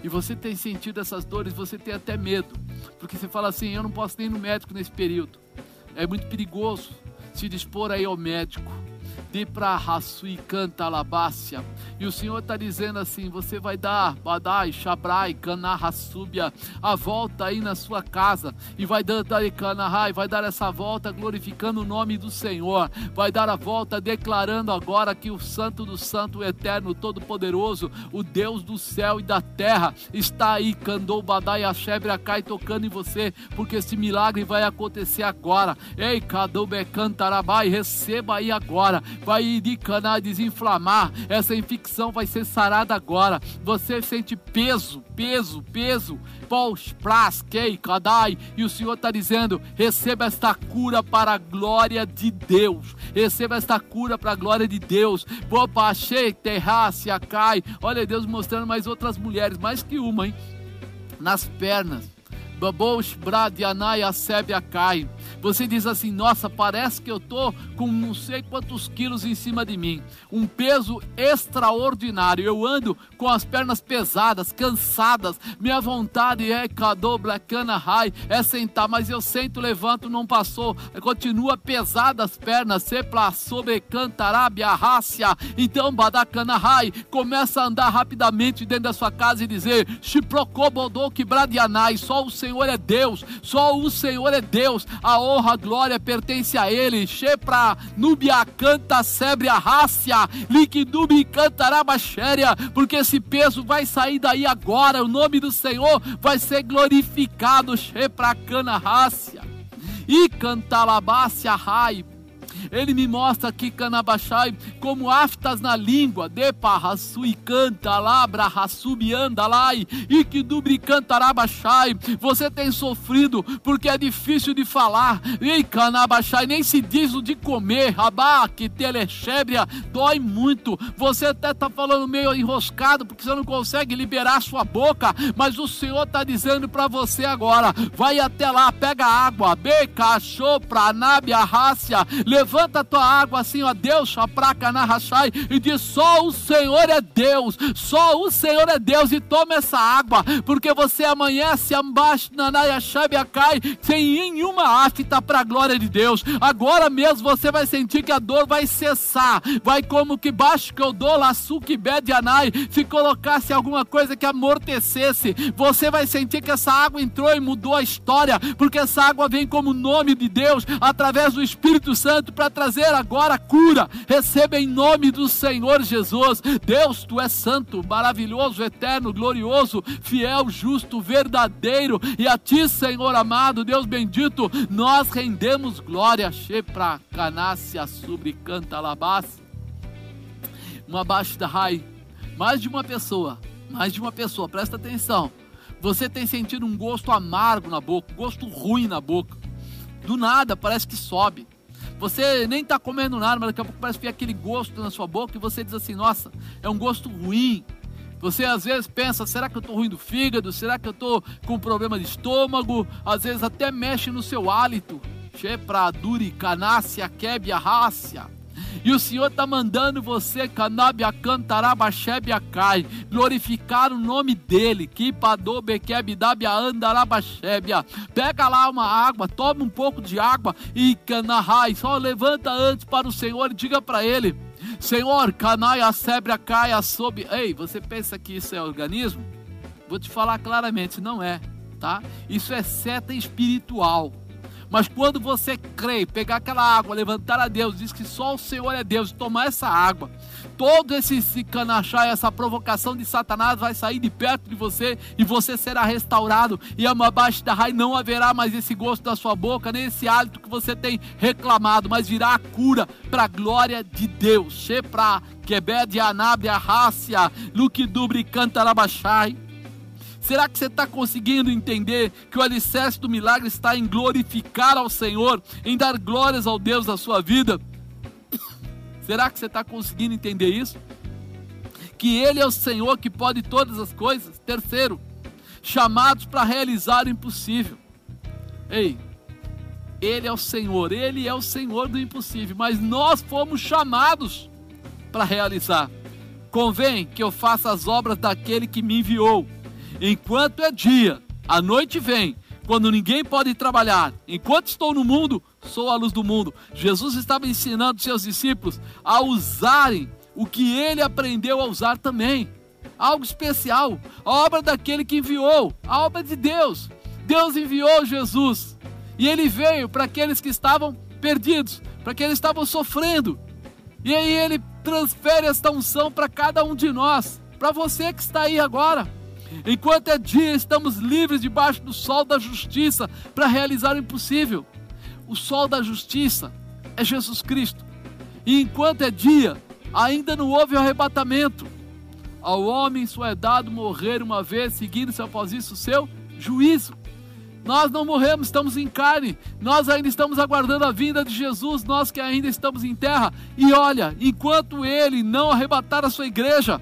E você tem sentido essas dores, você tem até medo. Porque você fala assim: eu não posso nem ir no médico nesse período. É muito perigoso se dispor aí ao médico de pra e canta alabácia. E o Senhor está dizendo assim: você vai dar, badai, shabrai, canarrassúbia, a volta aí na sua casa e vai dar canahai, vai dar essa volta glorificando o nome do Senhor, vai dar a volta declarando agora que o Santo do Santo, o Eterno, Todo-Poderoso, o Deus do céu e da terra, está aí, candou, badai, a chebre, cai tocando em você, porque esse milagre vai acontecer agora. Ei, Kadobe cantarabai, receba aí agora vai iricanar, desinflamar, essa infecção vai ser sarada agora. Você sente peso, peso, peso, pós, pras, kei, kadai, e o Senhor está dizendo: receba esta cura para a glória de Deus, receba esta cura para a glória de Deus. Bopachei, terrácia, cai. Olha Deus mostrando mais outras mulheres, mais que uma, hein? Nas pernas. Babos, Bradianai, Asebe, Acai. Você diz assim: nossa, parece que eu tô com não sei quantos quilos em cima de mim, um peso extraordinário. Eu ando com as pernas pesadas, cansadas. Minha vontade é cadobra, cana, rai, é sentar, mas eu sento, levanto, não passou. Continua pesada as pernas, sepla sobre cantarabia, rácia. Então, badacana, rai, começa a andar rapidamente dentro da sua casa e dizer: Chiprocobodô, quebradianai, só o Senhor é Deus, só o Senhor é Deus. A honra, a glória pertence a Ele. Shepra, Nubia canta, sebre a rácia, Liquidubi cantarabaxéria, porque esse peso vai sair daí agora. O nome do Senhor vai ser glorificado. Shepra cana rácia. E cantalabácia rai, ele me mostra aqui, Canabachai, como aftas na língua, de parraçu e canta, labra, raçubi, anda lá, e que dubri. Você tem sofrido porque é difícil de falar, e Canabachai, nem se diz o de comer, rabá, que telexébria, dói muito. Você até está falando meio enroscado porque você não consegue liberar sua boca, mas o Senhor está dizendo para você agora: vai até lá, pega água, beca, chopra, nábia, rácia, levanta levanta a tua água assim, ó Deus, a praca na rachai, e diz: só o Senhor é Deus, só o Senhor é Deus, e toma essa água, porque você amanhece abaixo na cai sem nenhuma afta para a glória de Deus. Agora mesmo você vai sentir que a dor vai cessar, vai como que baixo que eu dou laçu que bede anai, se colocasse alguma coisa que amortecesse, você vai sentir que essa água entrou e mudou a história, porque essa água vem como nome de Deus, através do Espírito Santo, para para trazer agora cura. Receba em nome do Senhor Jesus. Deus, tu és santo, maravilhoso, eterno, glorioso, fiel, justo, verdadeiro. E a ti, Senhor amado, Deus bendito, nós rendemos glória. Shepra, canácia, sobre canta, alabás. Uma baixa da rai. Mais de uma pessoa, mais de uma pessoa, presta atenção. Você tem sentido um gosto amargo na boca, um gosto ruim na boca. Do nada, parece que sobe. Você nem está comendo nada, mas daqui a pouco parece que aquele gosto na sua boca e você diz assim: nossa, é um gosto ruim. Você às vezes pensa: será que eu estou ruim do fígado? Será que eu estou com problema de estômago? Às vezes até mexe no seu hálito. Shepra, duri, canácia, quebia, rácia. E o Senhor está mandando você, Canabia Cai, glorificar o nome dele. Kipadobe Kebidabia Andarabashebia. Pega lá uma água, toma um pouco de água e Canahai. Só levanta antes para o Senhor e diga para ele: Senhor, Canaia Sebra caia sob. Ei, você pensa que isso é organismo? Vou te falar claramente, não é, tá? Isso é seta espiritual. Mas quando você crê, pegar aquela água, levantar a Deus, diz que só o Senhor é Deus, tomar essa água, todo esse canachá, essa provocação de Satanás vai sair de perto de você e você será restaurado. E abaixo da rai não haverá mais esse gosto da sua boca, nem esse hálito que você tem reclamado, mas virá a cura para a glória de Deus. Shepra, Quebed, Anábia, Rácia, Luque, Dubre, Cantarabachai. Será que você está conseguindo entender que o alicerce do milagre está em glorificar ao Senhor, em dar glórias ao Deus da sua vida? Será que você está conseguindo entender isso? Que Ele é o Senhor que pode todas as coisas. Terceiro, chamados para realizar o impossível. Ei, Ele é o Senhor, Ele é o Senhor do impossível, mas nós fomos chamados para realizar. Convém que eu faça as obras daquele que me enviou. Enquanto é dia, a noite vem, quando ninguém pode trabalhar. Enquanto estou no mundo, sou a luz do mundo. Jesus estava ensinando seus discípulos a usarem o que ele aprendeu a usar também. Algo especial, a obra daquele que enviou, a obra de Deus. Deus enviou Jesus e ele veio para aqueles que estavam perdidos, para aqueles que estavam sofrendo. E aí ele transfere esta unção para cada um de nós, para você que está aí agora. Enquanto é dia, estamos livres debaixo do sol da justiça para realizar o impossível. O sol da justiça é Jesus Cristo. E enquanto é dia, ainda não houve arrebatamento. Ao homem só é dado morrer uma vez, seguindo-se após isso o seu juízo. Nós não morremos, estamos em carne. Nós ainda estamos aguardando a vinda de Jesus, nós que ainda estamos em terra. E olha, enquanto ele não arrebatar a sua igreja,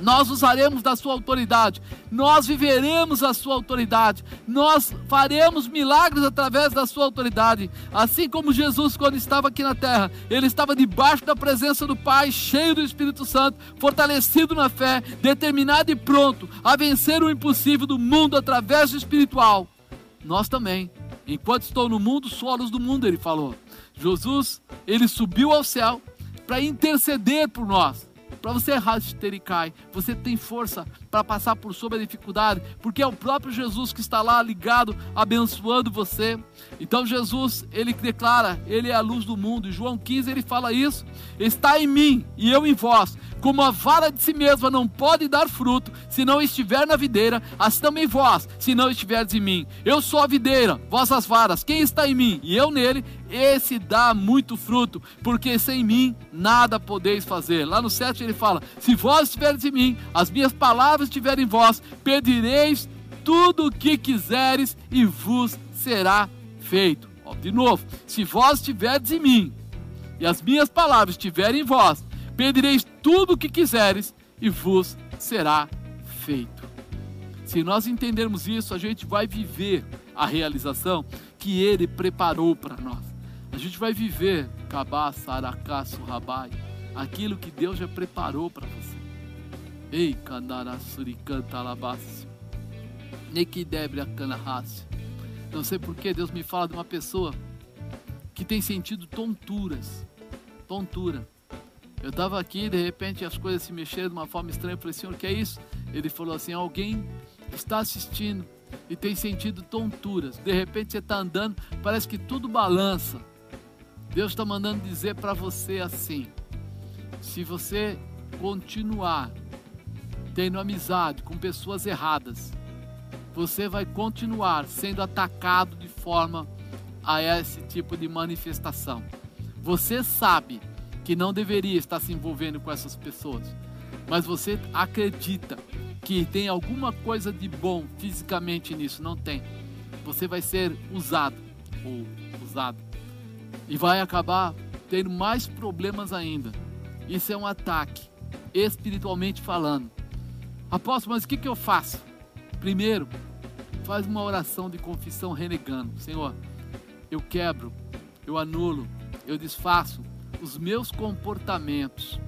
nós usaremos da sua autoridade, nós viveremos a sua autoridade, nós faremos milagres através da sua autoridade. Assim como Jesus, quando estava aqui na terra, ele estava debaixo da presença do Pai, cheio do Espírito Santo, fortalecido na fé, determinado e pronto a vencer o impossível do mundo através do espiritual. Nós também, enquanto estou no mundo, sou a luz do mundo, ele falou. Jesus, ele subiu ao céu para interceder por nós para você rasteira e cai, você tem força para passar por sobre a dificuldade, porque é o próprio Jesus que está lá ligado, abençoando você. Então Jesus, ele declara, ele é a luz do mundo. Em João 15 ele fala isso: está em mim e eu em vós. Como a vara de si mesma não pode dar fruto se não estiver na videira, assim também vós, se não estiverdes em mim. Eu sou a videira, vós as varas. Quem está em mim e eu nele, esse dá muito fruto, porque sem mim nada podeis fazer. Lá no 7 ele fala: Se vós estiverdes em mim, as minhas palavras estiverem em vós, pedireis tudo o que quiseres e vos será feito. Ó, de novo, se vós estiverdes em mim e as minhas palavras estiverem em vós, pedireis tudo o que quiseres e vos será feito. Se nós entendermos isso, a gente vai viver a realização que Ele preparou para nós. A gente vai viver Kabá, Saracá, Rabai, aquilo que Deus já preparou para você. Ei, Kandarassuricanta Alabassi, Nekidebra Kanahassi. Não sei porquê, Deus me fala de uma pessoa que tem sentido tonturas. Tontura. Eu estava aqui, de repente as coisas se mexeram de uma forma estranha. Eu falei, Senhor, o que é isso? Ele falou assim: alguém está assistindo e tem sentido tonturas. De repente você está andando, parece que tudo balança. Deus está mandando dizer para você assim: se você continuar tendo amizade com pessoas erradas, você vai continuar sendo atacado de forma a esse tipo de manifestação. Você sabe que não deveria estar se envolvendo com essas pessoas, mas você acredita que tem alguma coisa de bom fisicamente nisso, não tem. Você vai ser usado ou usado e vai acabar tendo mais problemas ainda. Isso é um ataque, espiritualmente falando. Apóstolo, mas o que, que eu faço? Primeiro, faz uma oração de confissão renegando: Senhor, eu quebro, eu anulo, eu desfaço os meus comportamentos,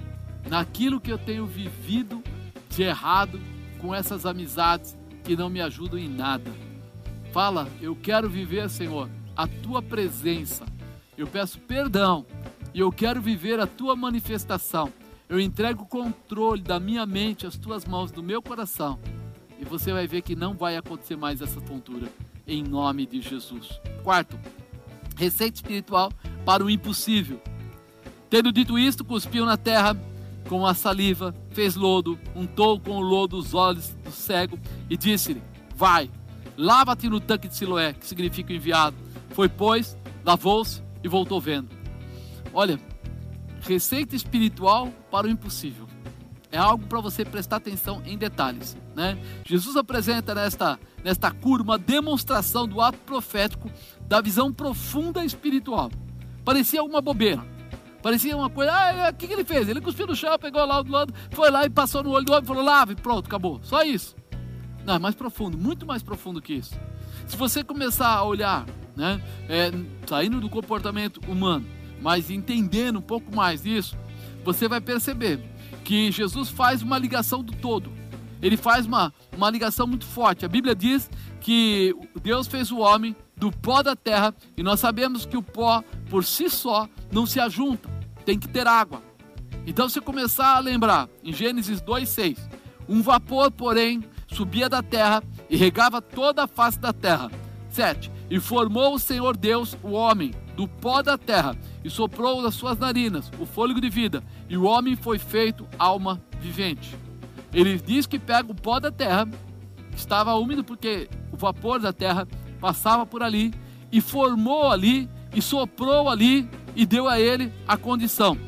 naquilo que eu tenho vivido de errado com essas amizades que não me ajudam em nada. Fala, eu quero viver, Senhor, a tua presença. Eu peço perdão e eu quero viver a tua manifestação. Eu entrego o controle da minha mente às tuas mãos, do meu coração. E você vai ver que não vai acontecer mais essa tontura, em nome de Jesus. Quarto, receita espiritual para o impossível. Tendo dito isto, cuspiu na terra com a saliva, fez lodo, untou com o lodo os olhos do cego e disse-lhe: Vai, lava-te no tanque de Siloé, que significa enviado. Foi, pois, lavou-se e voltou vendo. Olha, receita espiritual para o impossível. É algo para você prestar atenção em detalhes. Né? Jesus apresenta nesta, nesta cura uma demonstração do ato profético da visão profunda espiritual. Parecia uma bobeira, Parecia uma coisa, ah, o é, que, que ele fez? Ele cuspiu no chão, pegou lá do lado, foi lá e passou no olho do homem, falou, lave, pronto, acabou. Só isso. Não, é mais profundo, muito mais profundo que isso. Se você começar a olhar né? É, saindo do comportamento humano, mas entendendo um pouco mais disso, você vai perceber que Jesus faz uma ligação do todo. Ele faz uma, uma ligação muito forte. A Bíblia diz que Deus fez o homem do pó da terra e nós sabemos que o pó por si só não se ajunta, tem que ter água. Então, se começar a lembrar, em Gênesis 2,6, um vapor, porém, subia da terra e regava toda a face da terra. 7. E formou o Senhor Deus o homem do pó da terra e soprou das suas narinas o fôlego de vida, e o homem foi feito alma vivente. Ele diz que pega o pó da terra, que estava úmido porque o vapor da terra passava por ali, e formou ali, e soprou ali, e deu a ele a condição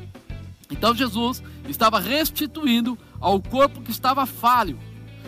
então Jesus estava restituindo ao corpo que estava falho.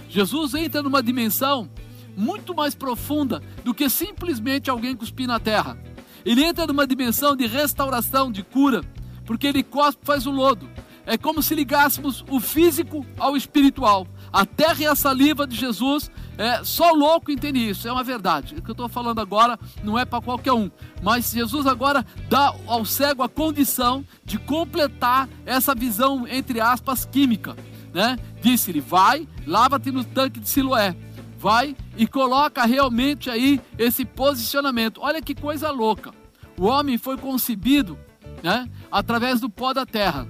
Jesus entra numa dimensão muito mais profunda do que simplesmente alguém cuspir na terra. Ele entra numa dimensão de restauração, de cura, porque ele cospe faz o lodo. É como se ligássemos o físico ao espiritual. A terra e a saliva de Jesus é, só louco entende isso, é uma verdade. O que eu estou falando agora não é para qualquer um. Mas Jesus agora dá ao cego a condição de completar essa visão, entre aspas, química. Né? Disse-lhe: vai, lava-te no tanque de Siloé. Vai e coloca realmente aí esse posicionamento. Olha que coisa louca. O homem foi concebido né, através do pó da terra.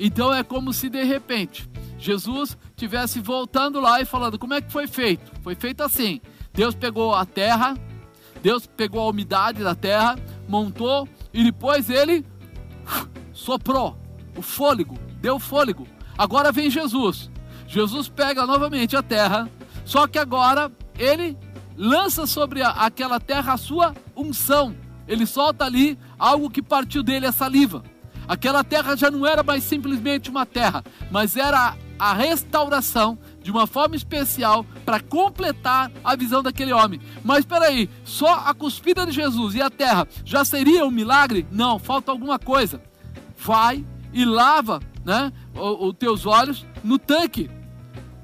Então é como se de repente Jesus tivesse voltando lá e falando: como é que foi feito? Foi feito assim: Deus pegou a terra, Deus pegou a umidade da terra, montou e depois ele soprou o fôlego, deu fôlego. Agora vem Jesus. Jesus pega novamente a terra, só que agora ele lança sobre aquela terra a sua unção. Ele solta ali algo que partiu dele, a saliva. Aquela terra já não era mais simplesmente uma terra, mas era a restauração de uma forma especial para completar a visão daquele homem. Mas espera aí, só a cuspida de Jesus e a terra já seria um milagre? Não, falta alguma coisa. Vai e lava, né, os teus olhos no tanque.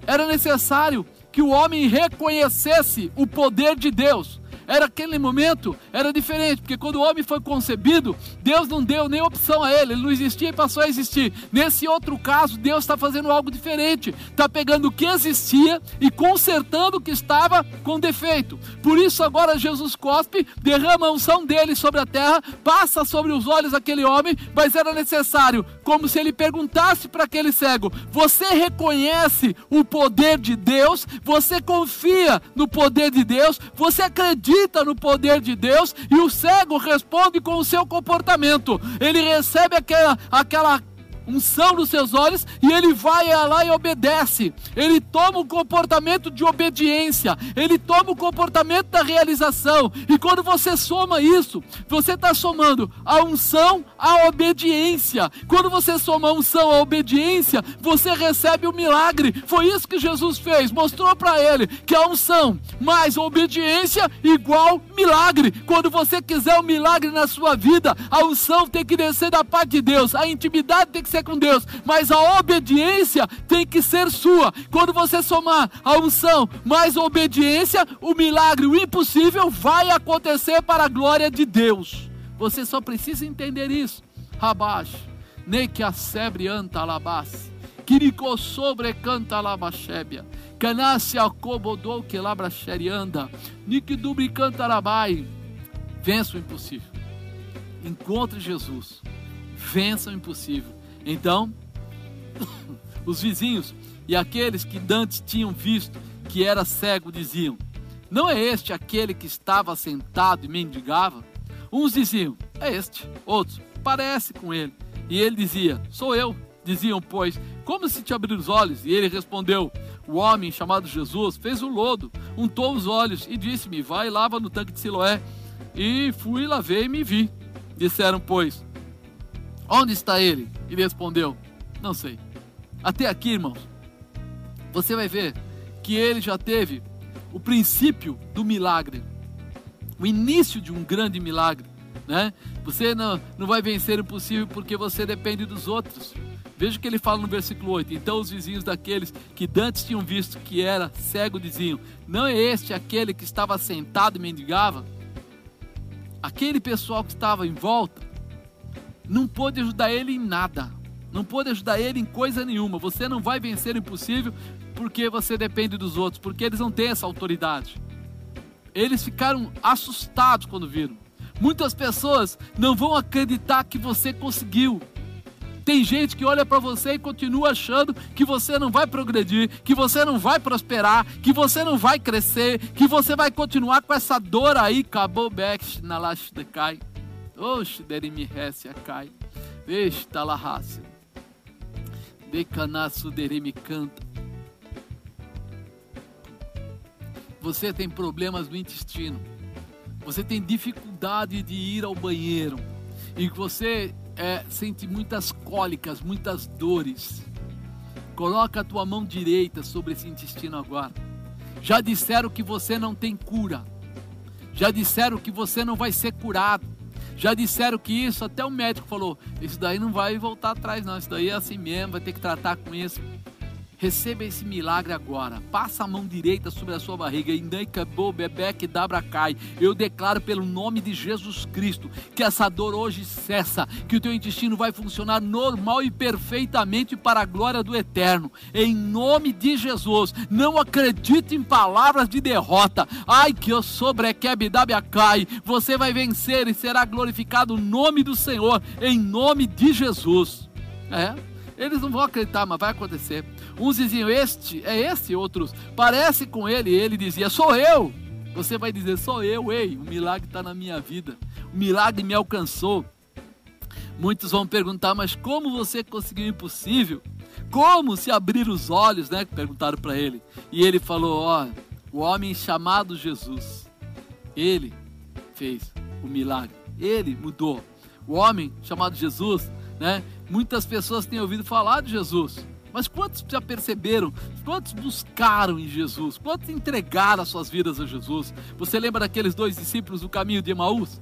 Era necessário que o homem reconhecesse o poder de Deus. Era aquele momento, era diferente, porque quando o homem foi concebido, Deus não deu nem opção a ele, ele não existia e passou a existir. Nesse outro caso, Deus está fazendo algo diferente, está pegando o que existia e consertando o que estava com defeito. Por isso, agora Jesus cospe, derrama a unção dele sobre a terra, passa sobre os olhos daquele homem, mas era necessário, como se ele perguntasse para aquele cego: Você reconhece o poder de Deus? Você confia no poder de Deus? Você acredita? no poder de Deus e o cego responde com o seu comportamento. Ele recebe aquela, aquela unção nos seus olhos e ele vai lá e obedece. Ele toma o comportamento de obediência, ele toma o comportamento da realização. E quando você soma isso, você está somando a unção à obediência. Quando você soma a unção à obediência, você recebe o milagre. Foi isso que Jesus fez, mostrou para ele que a unção mais obediência igual milagre. Quando você quiser um milagre na sua vida, a unção tem que descer da parte de Deus, a intimidade tem que ser com Deus, mas a obediência tem que ser sua. Quando você somar a unção mais a obediência, o milagre, o impossível vai acontecer para a glória de Deus. Você só precisa entender isso. Rabash, nem que a sebre anta labas, kiriko sobre canta labashébia, canassi acobodou que labracherianda, nikidubri canta labai. Vença o impossível. Encontre Jesus. Vença o impossível. Então, os vizinhos e aqueles que dantes tinham visto que era cego diziam: Não é este aquele que estava sentado e mendigava? Uns diziam: É este. Outros: Parece com ele. E ele dizia: Sou eu. Diziam, pois, como se te abrir os olhos? E ele respondeu: O homem chamado Jesus fez o lodo, untou os olhos e disse-me: Vai e lava no tanque de Siloé. E fui, lavei e me vi. Disseram, pois, Onde está ele? Ele respondeu: Não sei. Até aqui, irmãos, você vai ver que ele já teve o princípio do milagre, o início de um grande milagre. Né? Você não, não vai vencer o impossível porque você depende dos outros. Veja o que ele fala no versículo 8. Então os vizinhos daqueles que dantes tinham visto que era cego diziam: Não é este aquele que estava sentado e mendigava? aquele pessoal que estava em volta não pôde ajudar ele em nada, não pôde ajudar ele em coisa nenhuma. Você não vai vencer o impossível porque você depende dos outros, porque eles não têm essa autoridade. Eles ficaram assustados quando viram. Muitas pessoas não vão acreditar que você conseguiu. Tem gente que olha para você e continua achando que você não vai progredir, que você não vai prosperar, que você não vai crescer, que você vai continuar com essa dor aí, acabou back na cai. Oxe, derimi a cai. Esta la raça. Decanaço derimi canta. Você tem problemas no intestino. Você tem dificuldade de ir ao banheiro. E você é, sente muitas cólicas, muitas dores. Coloca a tua mão direita sobre esse intestino agora. Já disseram que você não tem cura. Já disseram que você não vai ser curado. Já disseram que isso, até o médico falou: Isso daí não vai voltar atrás, não. Isso daí é assim mesmo, vai ter que tratar com isso. Receba esse milagre agora. Passa a mão direita sobre a sua barriga. Eu declaro pelo nome de Jesus Cristo que essa dor hoje cessa, que o teu intestino vai funcionar normal e perfeitamente para a glória do eterno. Em nome de Jesus. Não acredite em palavras de derrota. Ai que eu sobrequebdabiacai. Você vai vencer e será glorificado o nome do Senhor em nome de Jesus. É. Eles não vão acreditar, mas vai acontecer. Uns diziam, este é este, outros, parece com ele. E ele dizia, sou eu. Você vai dizer, sou eu, ei, o milagre está na minha vida. O milagre me alcançou. Muitos vão perguntar, mas como você conseguiu o impossível? Como se abrir os olhos, né? Perguntaram para ele. E ele falou: Ó, o homem chamado Jesus, ele fez o milagre. Ele mudou. O homem chamado Jesus, né? Muitas pessoas têm ouvido falar de Jesus, mas quantos já perceberam? Quantos buscaram em Jesus? Quantos entregaram as suas vidas a Jesus? Você lembra daqueles dois discípulos do caminho de Emaús?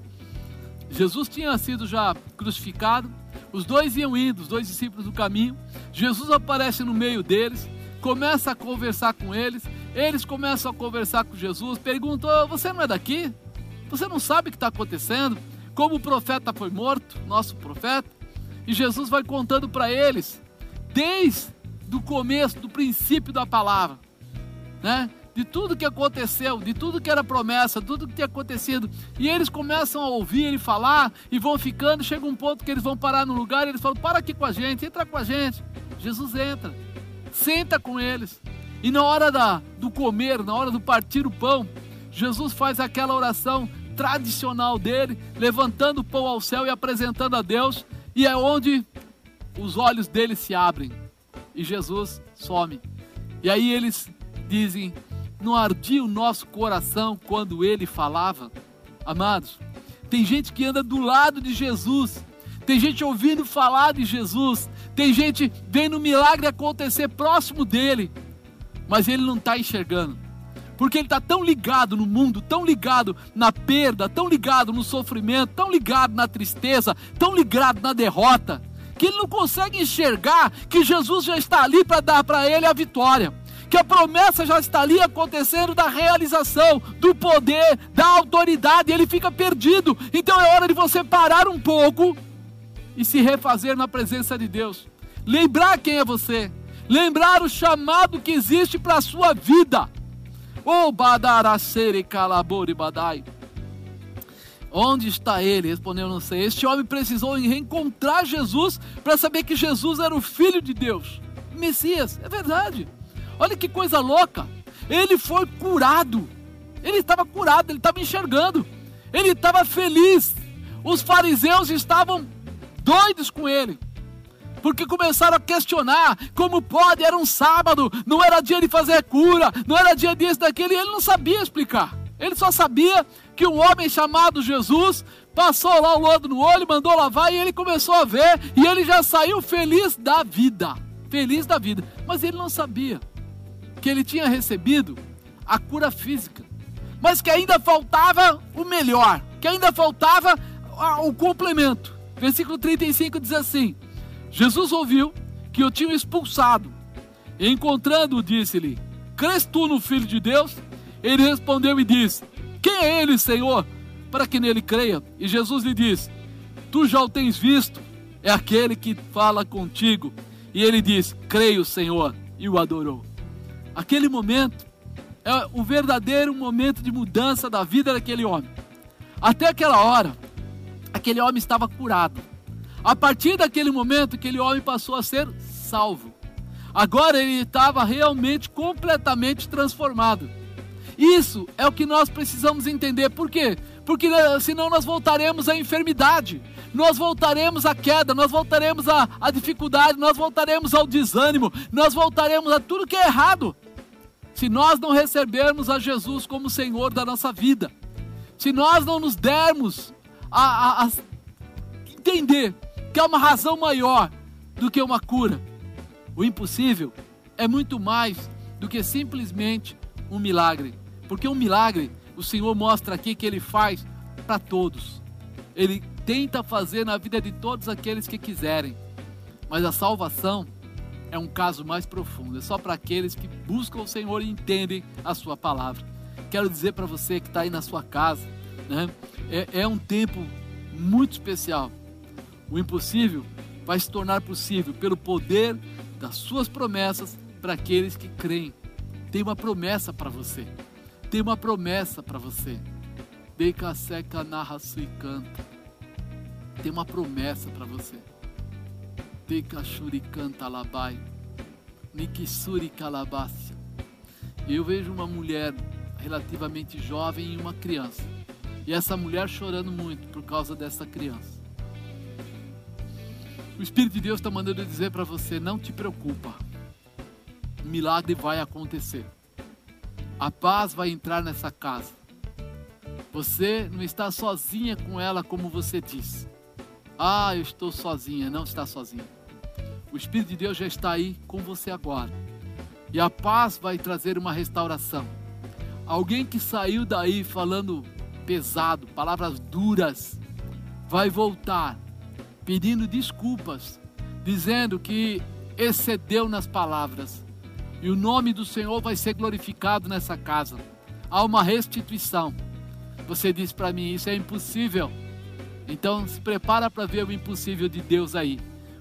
Jesus tinha sido já crucificado, os dois iam indo, os dois discípulos do caminho. Jesus aparece no meio deles, começa a conversar com eles. Eles começam a conversar com Jesus, perguntam: oh, Você não é daqui? Você não sabe o que está acontecendo? Como o profeta foi morto, nosso profeta? E Jesus vai contando para eles, desde do começo, do princípio da palavra, né? De tudo que aconteceu, de tudo que era promessa, tudo que tinha acontecido. E eles começam a ouvir ele falar e vão ficando. Chega um ponto que eles vão parar no lugar e eles falam: Para aqui com a gente, entra com a gente. Jesus entra, senta com eles. E na hora da, do comer, na hora do partir o pão, Jesus faz aquela oração tradicional dele, levantando o pão ao céu e apresentando a Deus. E é onde os olhos deles se abrem e Jesus some. E aí eles dizem: Não ardia o nosso coração quando ele falava? Amados, tem gente que anda do lado de Jesus, tem gente ouvindo falar de Jesus, tem gente vendo o milagre acontecer próximo dele, mas ele não está enxergando. Porque ele está tão ligado no mundo, tão ligado na perda, tão ligado no sofrimento, tão ligado na tristeza, tão ligado na derrota, que ele não consegue enxergar que Jesus já está ali para dar para ele a vitória. Que a promessa já está ali acontecendo da realização, do poder, da autoridade, ele fica perdido. Então é hora de você parar um pouco e se refazer na presença de Deus. Lembrar quem é você, lembrar o chamado que existe para a sua vida. O badaracere calabore badai. Onde está ele? Respondeu, não sei. Este homem precisou reencontrar Jesus para saber que Jesus era o Filho de Deus. Messias, é verdade. Olha que coisa louca. Ele foi curado. Ele estava curado, ele estava enxergando. Ele estava feliz. Os fariseus estavam doidos com ele. Porque começaram a questionar como pode, era um sábado, não era dia de fazer cura, não era dia disso, daquele, ele não sabia explicar. Ele só sabia que um homem chamado Jesus passou lá o lodo no olho, mandou lavar e ele começou a ver e ele já saiu feliz da vida. Feliz da vida. Mas ele não sabia que ele tinha recebido a cura física, mas que ainda faltava o melhor, que ainda faltava o complemento. Versículo 35 diz assim: Jesus ouviu que eu tinha expulsado, e encontrando-o, disse-lhe: Crês tu no Filho de Deus? Ele respondeu e disse: Quem é ele, Senhor? para que nele creia. E Jesus lhe diz: Tu já o tens visto, é aquele que fala contigo. E ele diz: Creio, Senhor, e o adorou. Aquele momento é o verdadeiro momento de mudança da vida daquele homem. Até aquela hora, aquele homem estava curado. A partir daquele momento, aquele homem passou a ser salvo. Agora ele estava realmente completamente transformado. Isso é o que nós precisamos entender. Por quê? Porque né, senão nós voltaremos à enfermidade, nós voltaremos à queda, nós voltaremos à, à dificuldade, nós voltaremos ao desânimo, nós voltaremos a tudo que é errado. Se nós não recebermos a Jesus como Senhor da nossa vida, se nós não nos dermos a, a, a entender que há uma razão maior do que uma cura, o impossível é muito mais do que simplesmente um milagre. Porque um milagre, o Senhor mostra aqui que ele faz para todos. Ele tenta fazer na vida de todos aqueles que quiserem. Mas a salvação é um caso mais profundo. É só para aqueles que buscam o Senhor e entendem a sua palavra. Quero dizer para você que está aí na sua casa, né? É, é um tempo muito especial. O impossível vai se tornar possível pelo poder das suas promessas para aqueles que creem. Tem uma promessa para você. Tem uma promessa para você. Deika seca narra e canta. Tem uma promessa para você. Deika shuri canta labai. Nikisuri calabácia. Eu vejo uma mulher relativamente jovem e uma criança. E essa mulher chorando muito por causa dessa criança. O Espírito de Deus está mandando dizer para você: não te preocupa, o milagre vai acontecer, a paz vai entrar nessa casa. Você não está sozinha com ela, como você diz. Ah, eu estou sozinha. Não está sozinha. O Espírito de Deus já está aí com você agora. E a paz vai trazer uma restauração. Alguém que saiu daí falando pesado, palavras duras, vai voltar pedindo desculpas, dizendo que excedeu nas palavras. E o nome do Senhor vai ser glorificado nessa casa. Há uma restituição. Você diz para mim, isso é impossível. Então se prepara para ver o impossível de Deus aí.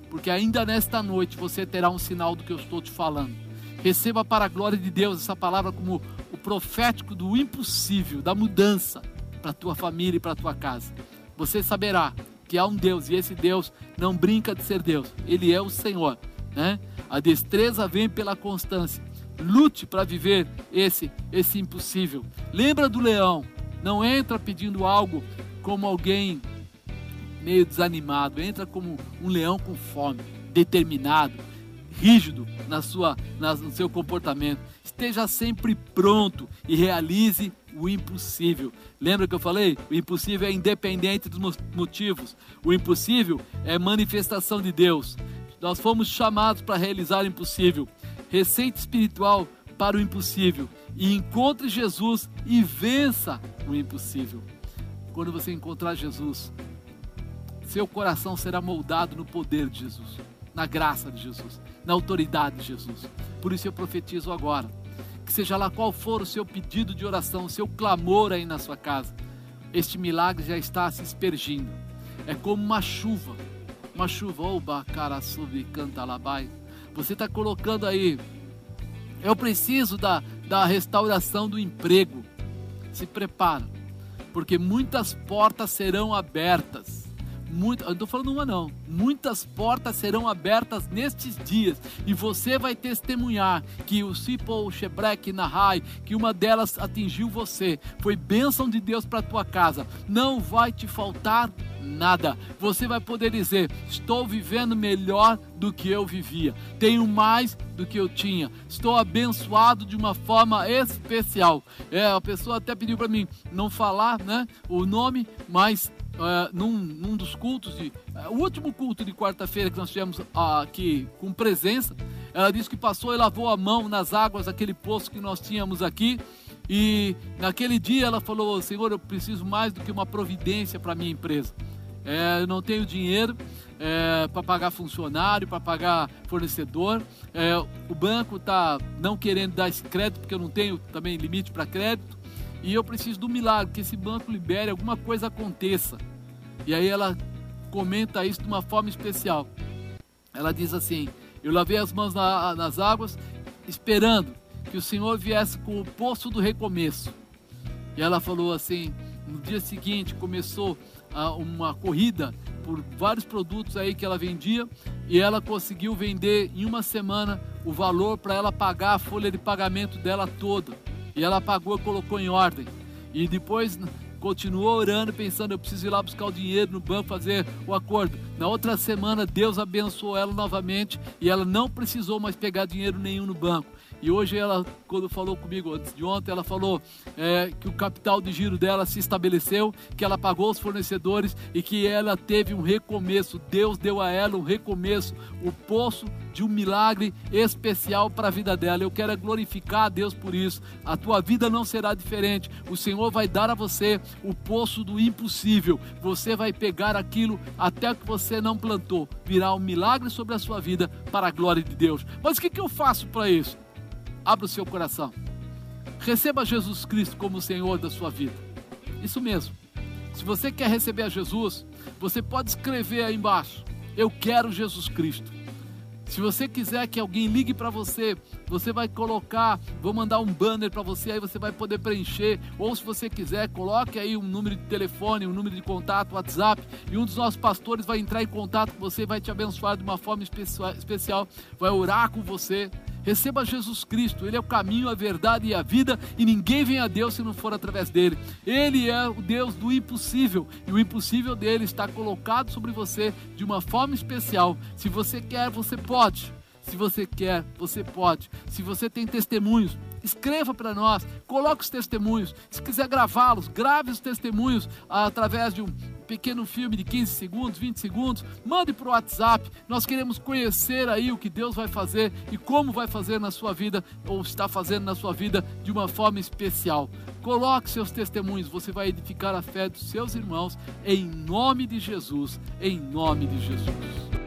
Porque ainda nesta noite você terá um sinal do que eu estou te falando. Receba para a glória de Deus essa palavra como o profético do impossível, da mudança para a tua família e para a tua casa. Você saberá que há um Deus e esse Deus não brinca de ser Deus, ele é o Senhor. Né? A destreza vem pela constância. Lute para viver esse esse impossível. Lembra do leão? Não entra pedindo algo como alguém meio desanimado, entra como um leão com fome, determinado, rígido na sua, na, no seu comportamento. Esteja sempre pronto e realize o impossível. Lembra que eu falei? O impossível é independente dos motivos. O impossível é manifestação de Deus. Nós fomos chamados para realizar o impossível. Receita espiritual para o impossível. E encontre Jesus e vença o impossível. Quando você encontrar Jesus, seu coração será moldado no poder de Jesus, na graça de Jesus, na autoridade de Jesus. Por isso eu profetizo agora que seja lá qual for o seu pedido de oração, o seu clamor aí na sua casa, este milagre já está se espergindo. É como uma chuva, uma chuva, oba, cara, sub, canta labai. Você está colocando aí, eu preciso da, da restauração do emprego. Se prepara, porque muitas portas serão abertas muito, eu não estou falando uma não, muitas portas serão abertas nestes dias e você vai testemunhar que o Sipol Shebrek Nahai, que uma delas atingiu você, foi bênção de Deus para tua casa. Não vai te faltar nada. Você vai poder dizer: estou vivendo melhor do que eu vivia, tenho mais do que eu tinha, estou abençoado de uma forma especial. É, a pessoa até pediu para mim não falar, né, o nome, mas uh, num, num, dos cultos, de, uh, o último culto de quarta-feira que nós tivemos aqui com presença, ela disse que passou e lavou a mão nas águas daquele poço que nós tínhamos aqui. E naquele dia ela falou: Senhor, eu preciso mais do que uma providência para minha empresa. É, eu não tenho dinheiro é, para pagar funcionário, para pagar fornecedor. É, o banco está não querendo dar esse crédito porque eu não tenho também limite para crédito. e eu preciso do milagre, que esse banco libere, alguma coisa aconteça. E aí ela comenta isso de uma forma especial. Ela diz assim: Eu lavei as mãos na, nas águas, esperando que o Senhor viesse com o poço do recomeço. E ela falou assim: no dia seguinte começou uma corrida por vários produtos aí que ela vendia e ela conseguiu vender em uma semana o valor para ela pagar a folha de pagamento dela toda. E ela pagou e colocou em ordem. E depois continuou orando, pensando: eu preciso ir lá buscar o dinheiro no banco, fazer o acordo. Na outra semana, Deus abençoou ela novamente e ela não precisou mais pegar dinheiro nenhum no banco. E hoje ela, quando falou comigo antes de ontem, ela falou é, que o capital de giro dela se estabeleceu, que ela pagou os fornecedores e que ela teve um recomeço. Deus deu a ela um recomeço, o poço de um milagre especial para a vida dela. Eu quero glorificar a Deus por isso. A tua vida não será diferente. O Senhor vai dar a você o poço do impossível. Você vai pegar aquilo até que você não plantou. Virá um milagre sobre a sua vida para a glória de Deus. Mas o que, que eu faço para isso? Abra o seu coração. Receba Jesus Cristo como Senhor da sua vida. Isso mesmo. Se você quer receber a Jesus, você pode escrever aí embaixo: Eu quero Jesus Cristo. Se você quiser que alguém ligue para você, você vai colocar, vou mandar um banner para você, aí você vai poder preencher. Ou se você quiser, coloque aí um número de telefone, um número de contato, WhatsApp, e um dos nossos pastores vai entrar em contato com você, vai te abençoar de uma forma especial, vai orar com você. Receba Jesus Cristo, Ele é o caminho, a verdade e a vida, e ninguém vem a Deus se não for através dele. Ele é o Deus do impossível, e o impossível dele está colocado sobre você de uma forma especial. Se você quer, você pode. Se você quer, você pode. Se você tem testemunhos, escreva para nós, coloque os testemunhos. Se quiser gravá-los, grave os testemunhos através de um pequeno filme de 15 segundos, 20 segundos, mande para o WhatsApp. Nós queremos conhecer aí o que Deus vai fazer e como vai fazer na sua vida ou está fazendo na sua vida de uma forma especial. Coloque seus testemunhos, você vai edificar a fé dos seus irmãos em nome de Jesus, em nome de Jesus.